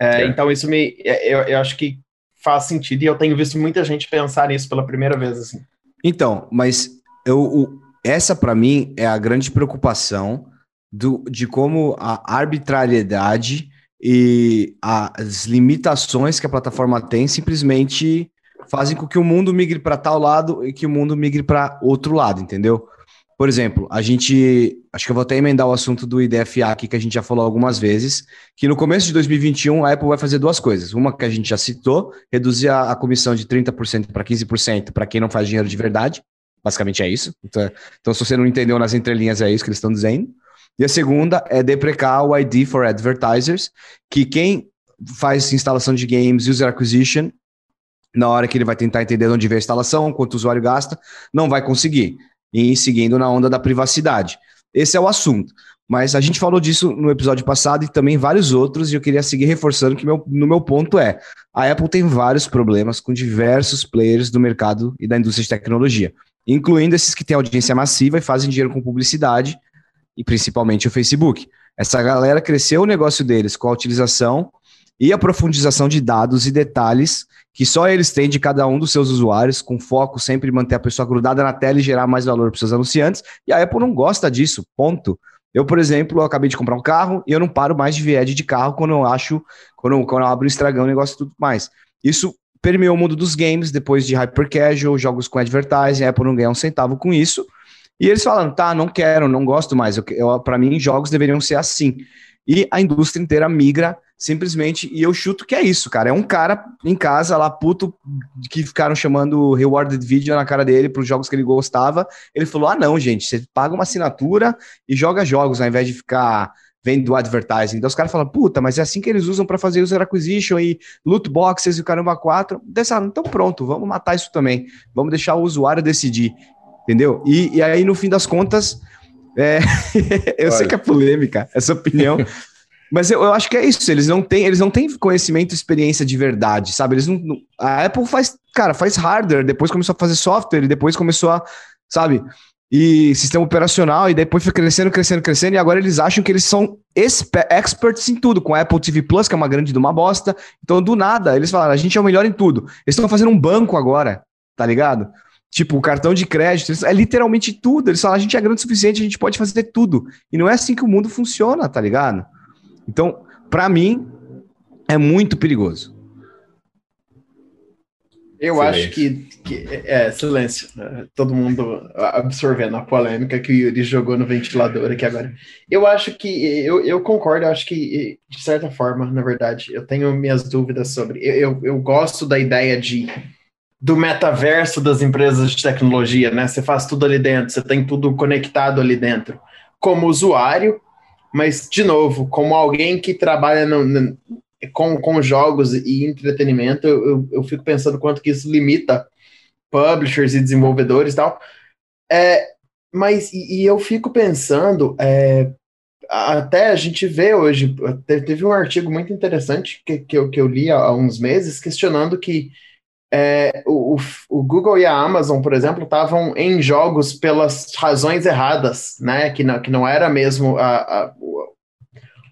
É. Então isso me, é, eu, eu acho que faz sentido e eu tenho visto muita gente pensar nisso pela primeira vez assim. Então, mas eu, o, essa para mim é a grande preocupação do, de como a arbitrariedade e as limitações que a plataforma tem simplesmente fazem com que o mundo migre para tal lado e que o mundo migre para outro lado, entendeu? Por exemplo, a gente. Acho que eu vou até emendar o assunto do IDFA aqui, que a gente já falou algumas vezes, que no começo de 2021 a Apple vai fazer duas coisas. Uma que a gente já citou, reduzir a, a comissão de 30% para 15% para quem não faz dinheiro de verdade. Basicamente é isso. Então, então, se você não entendeu nas entrelinhas, é isso que eles estão dizendo. E a segunda é deprecar o ID for Advertisers, que quem faz instalação de games, user acquisition, na hora que ele vai tentar entender onde vem a instalação, quanto o usuário gasta, não vai conseguir e seguindo na onda da privacidade. Esse é o assunto. Mas a gente falou disso no episódio passado e também vários outros, e eu queria seguir reforçando que meu, no meu ponto é: a Apple tem vários problemas com diversos players do mercado e da indústria de tecnologia, incluindo esses que têm audiência massiva e fazem dinheiro com publicidade, e principalmente o Facebook. Essa galera cresceu o negócio deles com a utilização e a profundização de dados e detalhes que só eles têm de cada um dos seus usuários, com foco sempre em manter a pessoa grudada na tela e gerar mais valor para seus anunciantes. E a Apple não gosta disso, ponto. Eu, por exemplo, eu acabei de comprar um carro e eu não paro mais de ver ad de carro quando eu acho, quando, quando eu abro o Instagram, o negócio e tudo mais. Isso permeou o mundo dos games, depois de hyper casual, jogos com advertising, a Apple não ganha um centavo com isso. E eles falam, tá, não quero, não gosto mais. Eu, eu para mim, jogos deveriam ser assim. E a indústria inteira migra simplesmente, e eu chuto que é isso, cara. É um cara em casa lá, puto, que ficaram chamando rewarded video na cara dele para os jogos que ele gostava. Ele falou: ah, não, gente, você paga uma assinatura e joga jogos ao invés de ficar vendo advertising. Então os caras falam, puta, mas é assim que eles usam para fazer user acquisition e loot boxes e o caramba 4. Então pronto, vamos matar isso também. Vamos deixar o usuário decidir. Entendeu? E, e aí, no fim das contas, é... eu Olha. sei que é polêmica essa opinião, Mas eu, eu, acho que é isso, eles não têm, eles não têm conhecimento e experiência de verdade, sabe? Eles não, a Apple faz, cara, faz hardware, depois começou a fazer software, e depois começou a, sabe? E sistema operacional, e depois foi crescendo, crescendo, crescendo, e agora eles acham que eles são experts em tudo, com a Apple TV Plus, que é uma grande de uma bosta. Então, do nada, eles falaram, a gente é o melhor em tudo. Eles estão fazendo um banco agora, tá ligado? Tipo, cartão de crédito, é literalmente tudo. Eles falam, a gente é grande o suficiente, a gente pode fazer tudo. E não é assim que o mundo funciona, tá ligado? Então, para mim, é muito perigoso. Eu silêncio. acho que, que, É, silêncio. Né? Todo mundo absorvendo a polêmica que o Yuri jogou no ventilador aqui agora. Eu acho que. Eu, eu concordo, eu acho que, de certa forma, na verdade, eu tenho minhas dúvidas sobre. Eu, eu, eu gosto da ideia de do metaverso das empresas de tecnologia, né? Você faz tudo ali dentro, você tem tudo conectado ali dentro. Como usuário, mas, de novo, como alguém que trabalha no, no, com, com jogos e entretenimento, eu, eu fico pensando quanto que isso limita publishers e desenvolvedores e tal. É, mas, e, e eu fico pensando, é, até a gente vê hoje, teve um artigo muito interessante que, que, eu, que eu li há uns meses, questionando que é, o, o, Google e a Amazon, por exemplo, estavam em jogos pelas razões erradas, né? Que não, que não era mesmo a, a,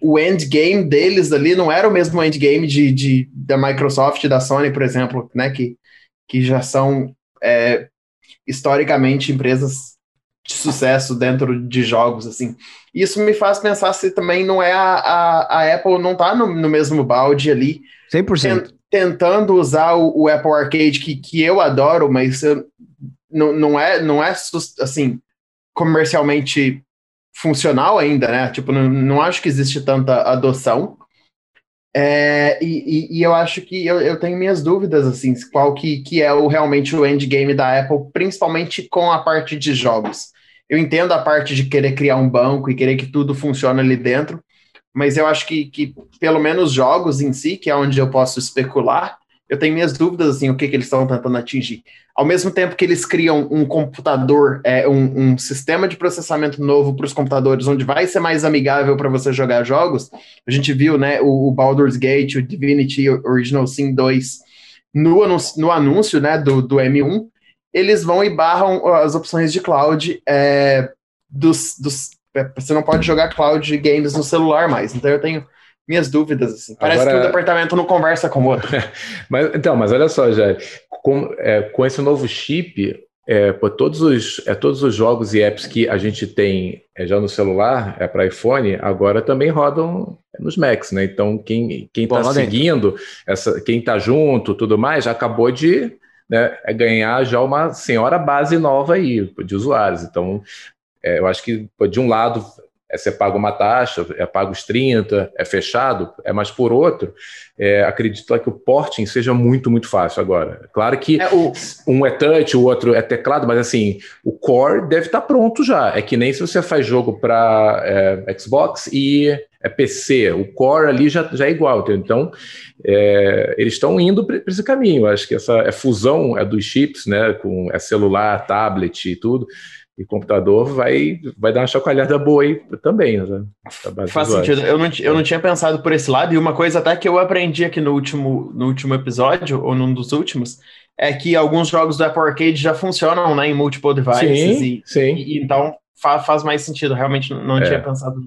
o endgame deles ali, não era o mesmo endgame de, de, da Microsoft e da Sony, por exemplo, né? Que, que já são é, historicamente empresas de sucesso dentro de jogos, assim. Isso me faz pensar se também não é a, a, a Apple não está no, no mesmo balde ali. 100% tentando usar o, o, Apple Arcade, que, que eu adoro, mas eu, não, não é, não é assim, comercialmente funcional ainda, né? Tipo, não, não acho que existe tanta adoção. É, e, e, e, eu acho que eu, eu, tenho minhas dúvidas, assim, qual que, que é o, realmente o endgame da Apple, principalmente com a parte de jogos. Eu entendo a parte de querer criar um banco e querer que tudo funcione ali dentro, mas eu acho que, que pelo menos jogos em si, que é onde eu posso especular, eu tenho minhas dúvidas assim, o que, que eles estão tentando atingir. Ao mesmo tempo que eles criam um computador, é, um, um sistema de processamento novo para os computadores, onde vai ser mais amigável para você jogar jogos, a gente viu né, o, o Baldur's Gate, o Divinity Original Sin 2, no anúncio, no anúncio né, do, do M1, eles vão e barram as opções de cloud é, dos, dos você não pode jogar cloud games no celular mais. Então eu tenho minhas dúvidas. Assim. Parece Agora... que o departamento não conversa com o outro. mas, então, mas olha só, Jair, com, é, com esse novo chip, é, pô, todos, os, é, todos os jogos e apps que a gente tem é, já no celular, é para iPhone, agora também rodam nos Macs, né? Então, quem está seguindo, essa, quem está junto, tudo mais, já acabou de né, é ganhar já uma senhora base nova aí de usuários. Então, é, eu acho que, de um lado, é, você paga uma taxa, é pago os 30, é fechado, é mas por outro, é, acredito que o porting seja muito, muito fácil agora. Claro que é, o... um é touch, o outro é teclado, mas assim, o core deve estar pronto já. É que nem se você faz jogo para é, Xbox e é PC, o core ali já, já é igual. Então, é, eles estão indo para esse caminho. Acho que essa é fusão é dos chips, né, com é celular, tablet e tudo e computador vai, vai dar uma chacoalhada boa aí também. Né? Faz sentido. Eu não, eu não tinha pensado por esse lado, e uma coisa até que eu aprendi aqui no último, no último episódio, ou num dos últimos, é que alguns jogos do Apple Arcade já funcionam né, em multiple devices. Sim, e, sim. E, então faz, faz mais sentido. Realmente não, não é. tinha pensado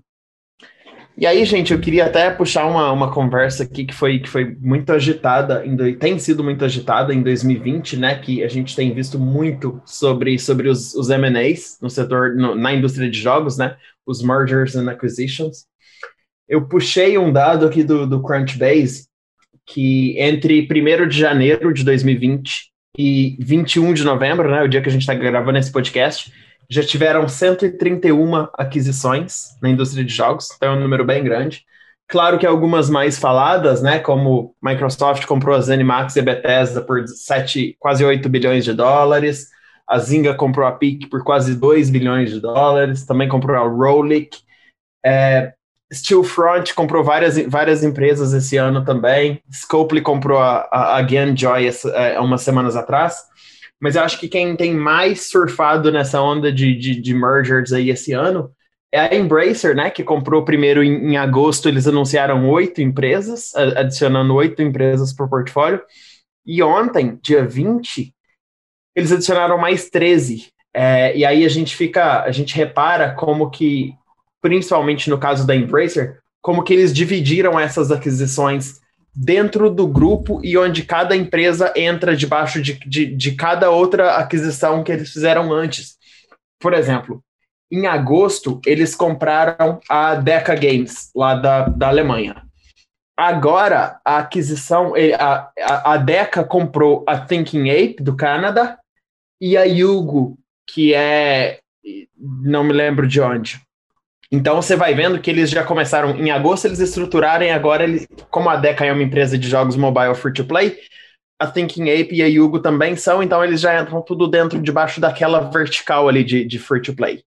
e aí, gente, eu queria até puxar uma, uma conversa aqui que foi, que foi muito agitada, em, tem sido muito agitada em 2020, né? Que a gente tem visto muito sobre, sobre os, os M&As no setor, no, na indústria de jogos, né? Os mergers and acquisitions. Eu puxei um dado aqui do, do Crunchbase que entre 1 de janeiro de 2020 e 21 de novembro, né? O dia que a gente está gravando esse podcast, já tiveram 131 aquisições na indústria de jogos, então é um número bem grande. Claro que algumas mais faladas, né, como Microsoft comprou a ZeniMax e a Bethesda por 7, quase 8 bilhões de dólares, a Zynga comprou a Peak por quase 2 bilhões de dólares, também comprou a Rolik, é, Steelfront comprou várias, várias empresas esse ano também, Scopely comprou a, a, a Gamejoy é, umas semanas atrás, mas eu acho que quem tem mais surfado nessa onda de, de, de mergers aí esse ano é a Embracer, né? Que comprou primeiro em, em agosto, eles anunciaram oito empresas, adicionando oito empresas para o portfólio. E ontem, dia 20, eles adicionaram mais 13. É, e aí a gente fica, a gente repara como que, principalmente no caso da Embracer, como que eles dividiram essas aquisições dentro do grupo e onde cada empresa entra debaixo de, de, de cada outra aquisição que eles fizeram antes. Por exemplo, em agosto, eles compraram a Deca Games, lá da, da Alemanha. Agora, a aquisição, a, a, a Deca comprou a Thinking Ape, do Canadá, e a Yugo, que é. Não me lembro de onde. Então você vai vendo que eles já começaram em agosto, eles estruturarem agora, ele, como a Deca é uma empresa de jogos mobile free to play, a Thinking Ape e a Yugo também são, então eles já entram tudo dentro, debaixo daquela vertical ali de, de free to play.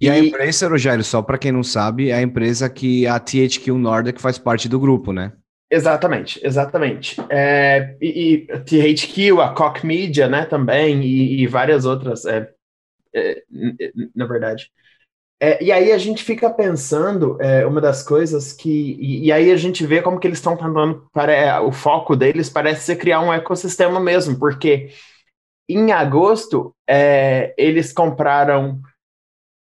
E, e a empresa, Rogério, só para quem não sabe, é a empresa que a THQ Nordic faz parte do grupo, né? Exatamente, exatamente. É, e, e a THQ, a Koch Media, né, também, e, e várias outras, é, é, na verdade. É, e aí a gente fica pensando, é, uma das coisas que. E, e, aí a gente vê como que eles estão tentando. Para, o foco deles parece ser criar um ecossistema mesmo, porque em agosto é, eles compraram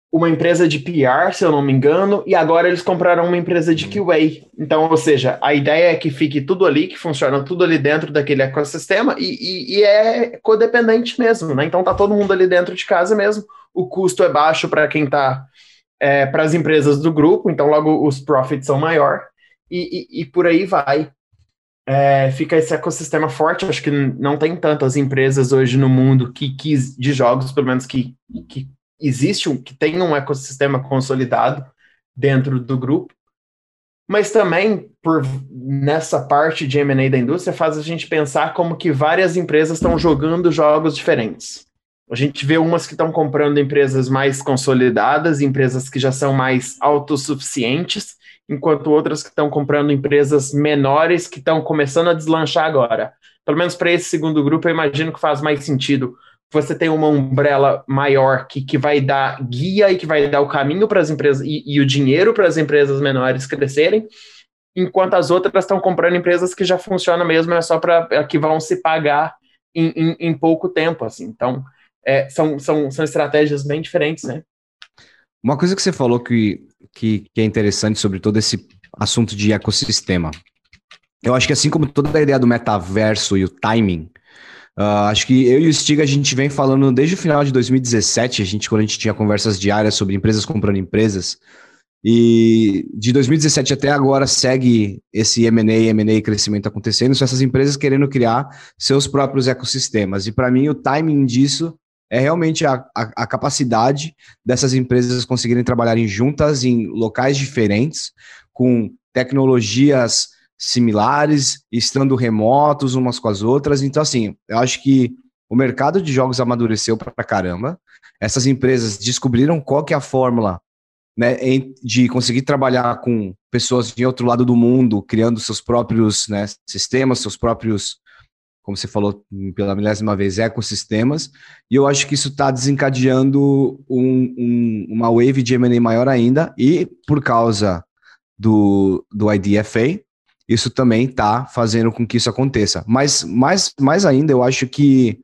uma empresa de PR, se eu não me engano, e agora eles compraram uma empresa de QA. Então, ou seja, a ideia é que fique tudo ali, que funciona tudo ali dentro daquele ecossistema e, e, e é codependente mesmo, né? Então tá todo mundo ali dentro de casa mesmo. O custo é baixo para quem tá é, para as empresas do grupo, então logo os profits são maior e, e, e por aí vai. É, fica esse ecossistema forte. Acho que não tem tantas empresas hoje no mundo que, que de jogos, pelo menos que, que existe um, que tem um ecossistema consolidado dentro do grupo. Mas também, por nessa parte de M&A da indústria, faz a gente pensar como que várias empresas estão jogando jogos diferentes. A gente vê umas que estão comprando empresas mais consolidadas, empresas que já são mais autossuficientes, enquanto outras que estão comprando empresas menores que estão começando a deslanchar agora. Pelo menos para esse segundo grupo, eu imagino que faz mais sentido você tem uma umbrella maior que, que vai dar guia e que vai dar o caminho para as empresas e, e o dinheiro para as empresas menores crescerem, enquanto as outras estão comprando empresas que já funcionam mesmo, é só para é, que vão se pagar em, em, em, pouco tempo. assim. Então, é, são, são, são estratégias bem diferentes, né? Uma coisa que você falou que, que, que é interessante sobre todo esse assunto de ecossistema. Eu acho que assim como toda a ideia do metaverso e o timing, Uh, acho que eu e o Stiga a gente vem falando desde o final de 2017, a gente, quando a gente tinha conversas diárias sobre empresas comprando empresas. E de 2017 até agora segue esse M&A, M&A crescimento acontecendo, são essas empresas querendo criar seus próprios ecossistemas. E para mim o timing disso é realmente a, a, a, capacidade dessas empresas conseguirem trabalharem juntas em locais diferentes, com tecnologias similares, estando remotos umas com as outras. Então, assim, eu acho que o mercado de jogos amadureceu para caramba. Essas empresas descobriram qual que é a fórmula né, de conseguir trabalhar com pessoas de outro lado do mundo, criando seus próprios né, sistemas, seus próprios, como você falou pela milésima vez, ecossistemas. E eu acho que isso está desencadeando um, um, uma wave de M&A maior ainda. E por causa do, do IDFA, isso também está fazendo com que isso aconteça. Mas mais, mais ainda, eu acho que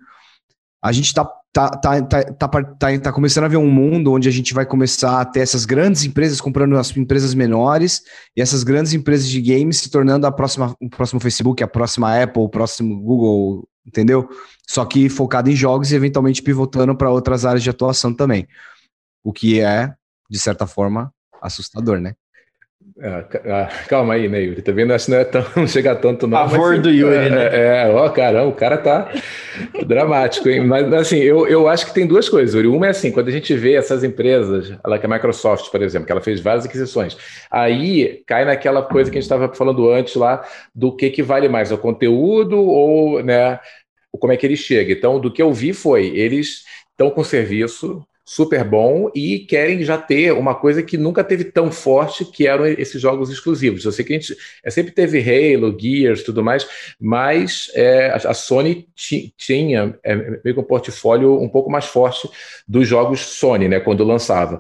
a gente está tá, tá, tá, tá, tá, tá começando a ver um mundo onde a gente vai começar a ter essas grandes empresas comprando as empresas menores e essas grandes empresas de games se tornando a próxima, o próximo Facebook, a próxima Apple, o próximo Google, entendeu? Só que focado em jogos e eventualmente pivotando para outras áreas de atuação também. O que é, de certa forma, assustador, né? Ah, ah, calma aí, né, Yuri? Tá vendo? Acho que não, é tão, não chega tanto, não. Favor mas, do Yuri, é, né? É, ó, caramba, o cara tá dramático, hein? Mas, assim, eu, eu acho que tem duas coisas, Yuri. Uma é assim, quando a gente vê essas empresas, ela que é a Microsoft, por exemplo, que ela fez várias aquisições, aí cai naquela coisa que a gente estava falando antes lá, do que, que vale mais, o conteúdo ou, né, como é que ele chega. Então, do que eu vi foi, eles estão com serviço, super bom e querem já ter uma coisa que nunca teve tão forte, que eram esses jogos exclusivos. Eu sei que a gente é, sempre teve Halo, Gears, tudo mais, mas é, a Sony tinha é, meio que um portfólio um pouco mais forte dos jogos Sony, né, quando lançava.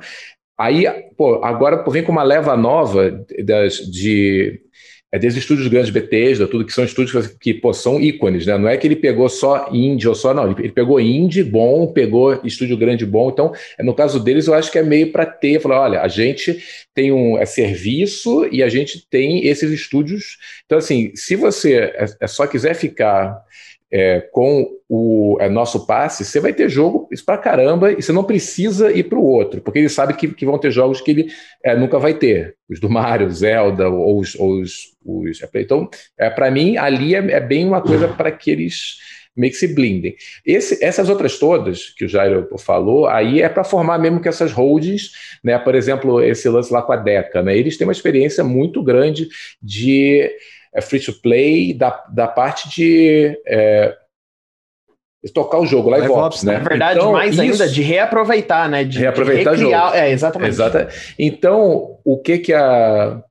Aí, pô, agora vem com uma leva nova das, de é desses estúdios grandes, Bethesda, tudo que são estúdios que pô, são ícones, né? Não é que ele pegou só indie ou só, não. Ele pegou indie bom, pegou estúdio grande bom. Então, é, no caso deles, eu acho que é meio para ter, falar, olha, a gente tem um é serviço e a gente tem esses estúdios. Então, assim, se você é, é só quiser ficar é, com o é, nosso passe, você vai ter jogo isso para caramba e você não precisa ir para o outro, porque ele sabe que, que, vão ter jogos que ele é, nunca vai ter. Os do Mario, Zelda, ou os. Ou os, os é, então, é, para mim, ali é, é bem uma coisa para que eles meio que se blindem. Esse, essas outras todas que o Jairo falou, aí é para formar mesmo que essas holdings, né? Por exemplo, esse lance lá com a Deca, né? Eles têm uma experiência muito grande de é free to play da, da parte de é, tocar o jogo, live, live ops, né? Na verdade, então, mais isso, ainda de reaproveitar, né? De, reaproveitar de recriar, É, exatamente. Exata. Então, o que que a,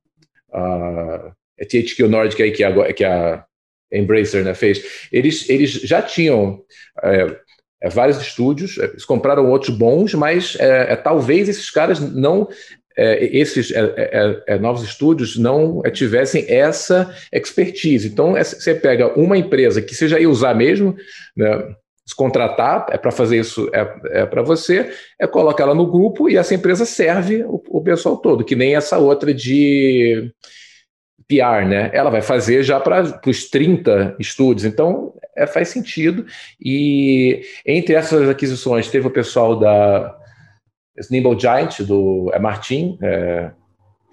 a, a THQ Nordic aí, que a, que a Embracer né, fez, eles, eles já tinham é, é, vários estúdios, é, eles compraram outros bons, mas é, é talvez esses caras não é, esses é, é, é, novos estúdios não tivessem essa expertise. Então, você pega uma empresa que você já ia usar mesmo, né, se contratar, é para fazer isso, é, é para você, é coloca ela no grupo e essa empresa serve o, o pessoal todo, que nem essa outra de PR, né? Ela vai fazer já para os 30 estúdios, então é, faz sentido. E entre essas aquisições teve o pessoal da Nimble Giant, do é Martin, é,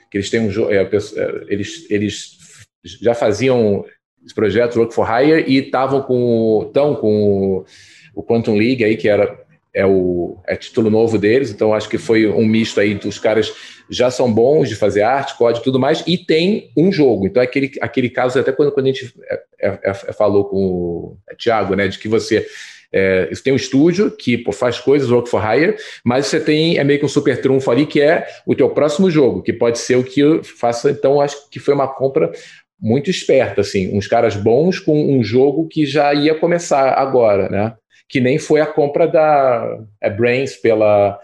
que eles têm um é, é, eles, eles já faziam os projetos Work for Hire e estavam com estão com o Quantum League aí que era é o é título novo deles, então acho que foi um misto aí dos caras já são bons de fazer arte, código e tudo mais, e tem um jogo. Então, aquele, aquele caso, até quando, quando a gente é, é, é, falou com o Thiago, né, de que você é, você tem um estúdio que pô, faz coisas, work for hire, mas você tem é meio que um super trunfo ali que é o teu próximo jogo, que pode ser o que faça. Então, acho que foi uma compra muito esperta, assim, uns caras bons com um jogo que já ia começar agora, né? Que nem foi a compra da é, Brains pela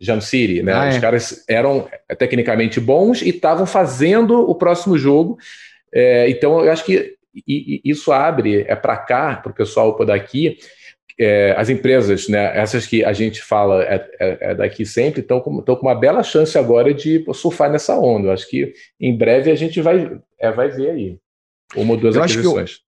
Jam City, né? Ah, Os é. caras eram tecnicamente bons e estavam fazendo o próximo jogo. É, então, eu acho que isso abre é para cá, para o pessoal daqui, é, as empresas, né, essas que a gente fala é, é, é daqui sempre, estão com, com uma bela chance agora de surfar nessa onda. Eu acho que em breve a gente vai, é, vai ver aí uma ou duas eu aquisições. Acho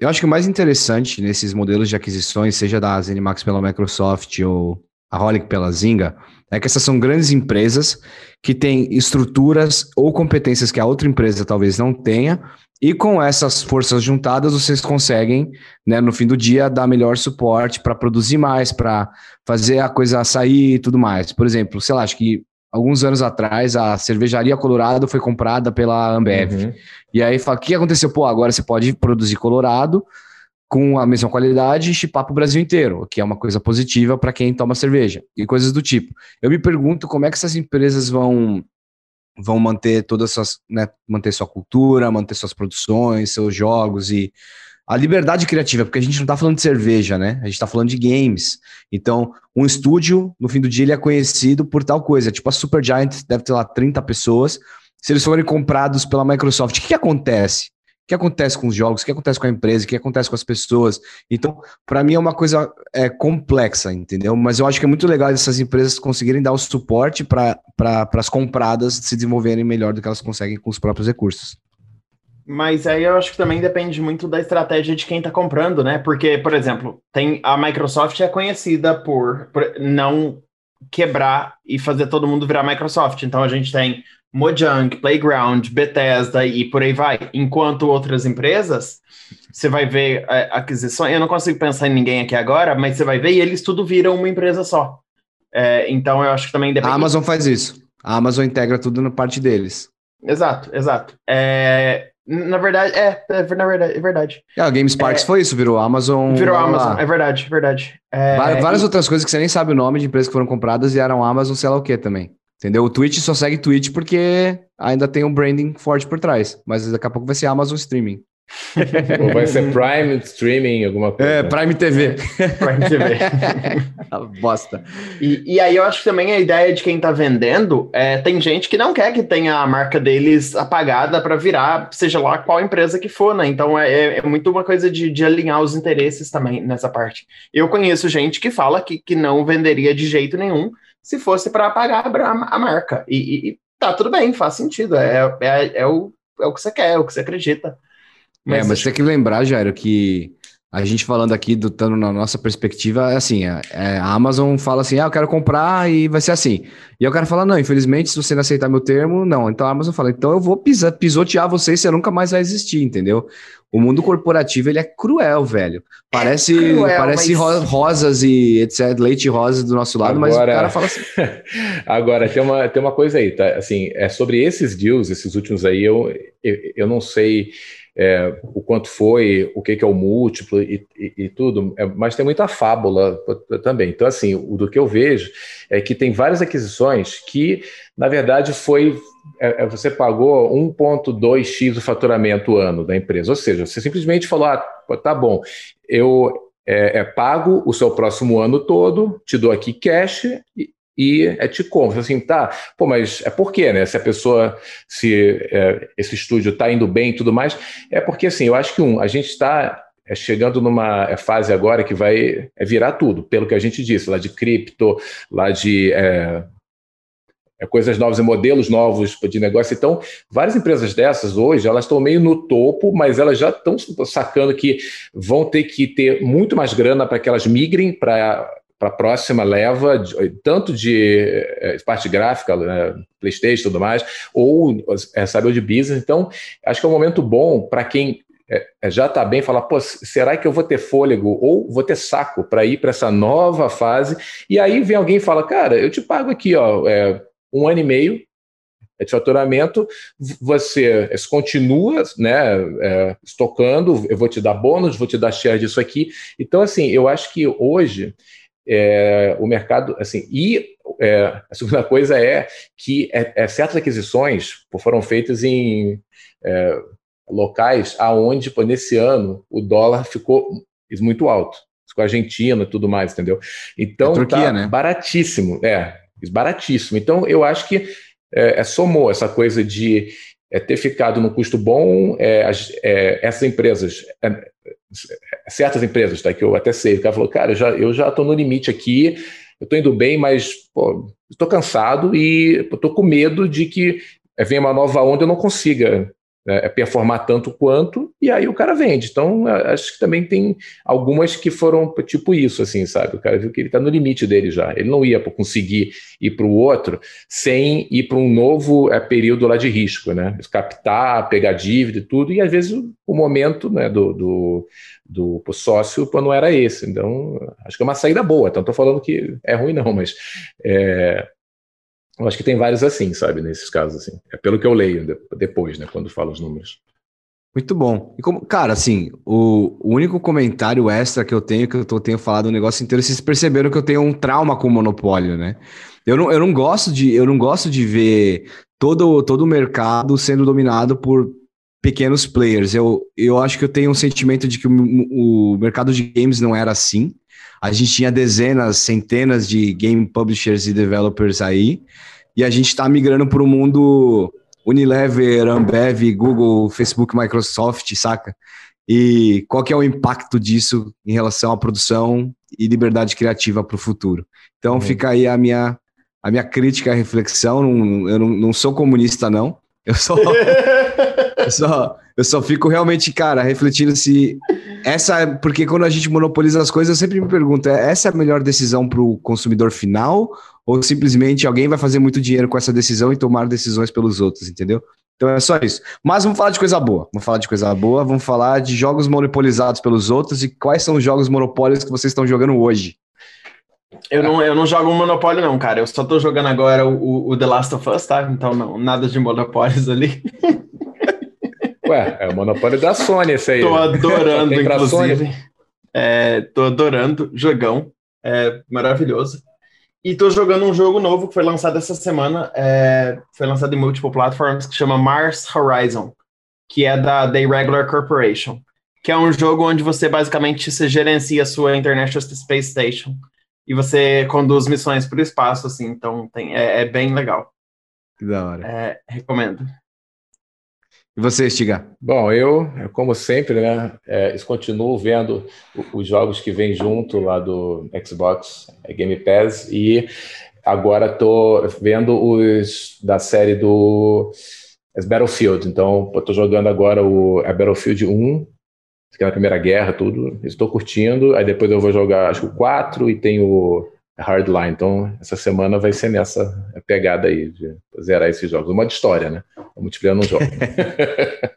eu, eu, acho que o mais interessante nesses modelos de aquisições, seja da ZeniMax pela Microsoft ou a Holic pela Zynga, é que essas são grandes empresas que têm estruturas ou competências que a outra empresa talvez não tenha, e com essas forças juntadas, vocês conseguem, né, no fim do dia, dar melhor suporte para produzir mais, para fazer a coisa sair e tudo mais. Por exemplo, sei lá, acho que alguns anos atrás a cervejaria Colorado foi comprada pela Ambev. Uhum. E aí fala, o que aconteceu? Pô, agora você pode produzir Colorado com a mesma qualidade e chipar para o Brasil inteiro, o que é uma coisa positiva para quem toma cerveja e coisas do tipo. Eu me pergunto como é que essas empresas vão vão manter todas suas, né, manter sua cultura, manter suas produções, seus jogos e a liberdade criativa, porque a gente não está falando de cerveja, né? A gente está falando de games. Então, um estúdio, no fim do dia, ele é conhecido por tal coisa. Tipo, a Supergiant deve ter lá 30 pessoas. Se eles forem comprados pela Microsoft, o que, que acontece? O que acontece com os jogos? O que acontece com a empresa? O que acontece com as pessoas? Então, para mim é uma coisa é, complexa, entendeu? Mas eu acho que é muito legal essas empresas conseguirem dar o suporte para pra, as compradas se desenvolverem melhor do que elas conseguem com os próprios recursos. Mas aí eu acho que também depende muito da estratégia de quem está comprando, né? Porque, por exemplo, tem a Microsoft é conhecida por, por não quebrar e fazer todo mundo virar Microsoft. Então a gente tem Mojang, Playground, Bethesda e por aí vai. Enquanto outras empresas, você vai ver é, aquisições. Eu não consigo pensar em ninguém aqui agora, mas você vai ver e eles tudo viram uma empresa só. É, então eu acho que também depende. A Amazon faz isso. A Amazon integra tudo na parte deles. Exato, exato. É, na verdade, é, é, na verdade, é verdade. É, o GameSparks é, foi isso, virou Amazon. Virou Amazon, é verdade, é verdade. várias, várias outras coisas que você nem sabe o nome de empresas que foram compradas e eram Amazon, sei lá o que também. Entendeu? O Twitch só segue Twitch porque ainda tem um branding forte por trás. Mas daqui a pouco vai ser Amazon Streaming. Ou vai ser Prime Streaming, alguma coisa. É, Prime TV. Prime TV. bosta. E, e, aí eu acho que também a ideia de quem tá vendendo é tem gente que não quer que tenha a marca deles apagada para virar, seja lá qual empresa que for, né? Então é, é, é muito uma coisa de, de, alinhar os interesses também nessa parte. Eu conheço gente que fala que, que não venderia de jeito nenhum se fosse para pagar a, a marca. E, e, tá tudo bem, faz sentido. É, é, é, o, é o que você quer, é o que você acredita. Mas, é, mas você tem que lembrar, Jairo, que a gente falando aqui, do estando na nossa perspectiva, é assim, é, é, a Amazon fala assim, ah, eu quero comprar e vai ser assim. E eu quero falar, não, infelizmente, se você não aceitar meu termo, não. Então a Amazon fala, então eu vou pisar, pisotear você e você nunca mais vai existir, entendeu? O mundo corporativo, ele é cruel, velho. Parece, é cruel, parece mas... rosas e etc, leite e rosas do nosso lado, agora, mas o cara fala assim. agora, tem uma, tem uma coisa aí, tá? Assim, é sobre esses deals, esses últimos aí, eu, eu, eu não sei é, o quanto foi, o que, que é o múltiplo e, e, e tudo, é, mas tem muita fábula também. Então, assim, o do que eu vejo é que tem várias aquisições que, na verdade, foi. É, é você pagou 1,2x o faturamento ano da empresa, ou seja, você simplesmente falou: ah, tá bom, eu é, é, pago o seu próximo ano todo, te dou aqui cash e, e é te compro. Assim, tá, pô, mas é por quê, né? Se a pessoa, se é, esse estúdio está indo bem e tudo mais, é porque assim, eu acho que um, a gente está é, chegando numa é, fase agora que vai é, virar tudo, pelo que a gente disse, lá de cripto, lá de é, é, coisas novas e modelos novos de negócio. Então, várias empresas dessas hoje, elas estão meio no topo, mas elas já estão sacando que vão ter que ter muito mais grana para que elas migrem para para a próxima leva, tanto de é, parte gráfica, né, PlayStation e tudo mais, ou é, saber de business. Então, acho que é um momento bom para quem já está bem falar, pô, será que eu vou ter fôlego ou vou ter saco para ir para essa nova fase? E aí vem alguém e fala, cara, eu te pago aqui, ó, é, um ano e meio de faturamento, você continua né, é, estocando, eu vou te dar bônus, vou te dar share disso aqui. Então, assim, eu acho que hoje é, o mercado, assim, e é, a segunda coisa é que é, é certas aquisições foram feitas em é, locais aonde, pô, nesse ano, o dólar ficou muito alto. Ficou Argentina e tudo mais, entendeu? Então, Turquia, tá né? baratíssimo. É, baratíssimo. Então, eu acho que é, é somou essa coisa de é, ter ficado no custo bom, é, as, essas empresas, certas empresas, tá, que eu até sei, o cara falou, cara, eu já estou no limite aqui, eu estou indo bem, mas estou cansado e estou com medo de que venha uma nova onda e eu não consiga é performar tanto quanto, e aí o cara vende. Então, acho que também tem algumas que foram tipo isso, assim, sabe? O cara viu que ele está no limite dele já. Ele não ia conseguir ir para o outro sem ir para um novo é, período lá de risco, né? Captar, pegar dívida e tudo, e às vezes o, momento né, do, do, do sócio não era esse. Então, acho que é uma saída boa. Então, estou falando que é ruim, não, mas é, eu acho que tem vários assim, sabe, nesses casos assim. É pelo que eu leio depois, né, quando falo os números. Muito bom. E como, cara, assim, o, o, único comentário extra que eu tenho, que eu tô, tenho falado o negócio inteiro, vocês perceberam que eu tenho um trauma com o monopólio, né? Eu não, eu não gosto de eu não gosto de ver todo, todo o mercado sendo dominado por pequenos players. Eu, eu acho que eu tenho um sentimento de que o, o mercado de games não era assim. A gente tinha dezenas, centenas de game publishers e developers aí, e a gente está migrando para o mundo Unilever, Ambev, Google, Facebook, Microsoft, saca? E qual que é o impacto disso em relação à produção e liberdade criativa para o futuro? Então uhum. fica aí a minha, a minha crítica, a reflexão. Eu não, não sou comunista, não. Eu só, eu só, eu só fico realmente, cara, refletindo se essa. Porque quando a gente monopoliza as coisas, eu sempre me pergunto: é, essa é a melhor decisão para o consumidor final? Ou simplesmente alguém vai fazer muito dinheiro com essa decisão e tomar decisões pelos outros, entendeu? Então é só isso. Mas vamos falar de coisa boa. Vamos falar de coisa boa, vamos falar de jogos monopolizados pelos outros e quais são os jogos monopólios que vocês estão jogando hoje. Eu não, eu não jogo Monopólio, não, cara. Eu só tô jogando agora o, o The Last of Us, tá? Então, não, nada de monopólios ali. Ué, é o monopólio da Sony esse aí. Tô adorando, inclusive. É, tô adorando, jogão. É maravilhoso. E tô jogando um jogo novo que foi lançado essa semana. É, foi lançado em múltiplas plataformas que chama Mars Horizon, que é da The Irregular Corporation. Que é um jogo onde você basicamente se gerencia a sua International Space Station e você conduz missões para o espaço, assim, então tem, é, é, bem legal. Que da hora. É, recomendo. E você, Stiga? Bom, eu, como sempre, né, é, continuo vendo os jogos que vêm junto lá do Xbox é, Game Pass e agora estou vendo os da série do Battlefield. Então, estou jogando agora o Battlefield 1, que é na Primeira Guerra, tudo. Estou curtindo. Aí depois eu vou jogar, acho que o 4 e tem o Hardline. Então, essa semana vai ser nessa pegada aí, de zerar esses jogos. Uma de história, né? O multiplayer não joga.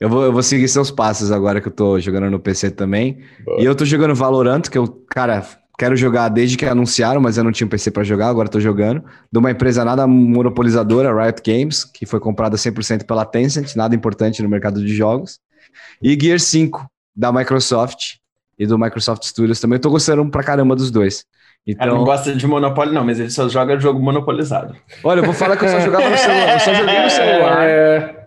eu, vou, eu vou seguir seus passos agora que eu tô jogando no PC também. Boa. E eu tô jogando Valorant, que eu, cara, quero jogar desde que anunciaram, mas eu não tinha um PC para jogar, agora tô jogando. De uma empresa nada monopolizadora, Riot Games, que foi comprada 100% pela Tencent, nada importante no mercado de jogos. E Gear 5, da Microsoft e do Microsoft Studios também. Eu tô gostando pra caramba dos dois. Então... Ela não gosta de Monopólio, não, mas ele só joga jogo monopolizado. Olha, eu vou falar que eu só jogava no celular. Eu só joguei no celular. É...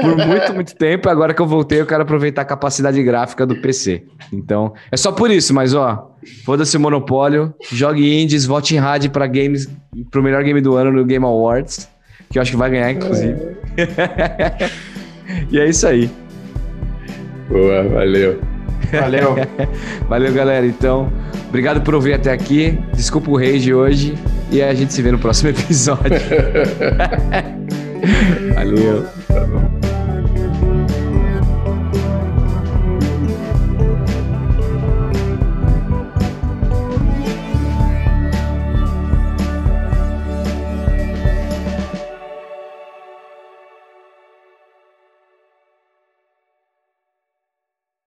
por muito, muito tempo. Agora que eu voltei, eu quero aproveitar a capacidade gráfica do PC. Então, é só por isso, mas ó, foda-se o monopólio, jogue indies, vote em rádio para games, pro melhor game do ano no Game Awards, que eu acho que vai ganhar, inclusive. É. e é isso aí. Boa, valeu. Valeu. valeu, galera. Então, obrigado por ouvir até aqui. Desculpa o rage hoje e a gente se vê no próximo episódio. valeu. Tá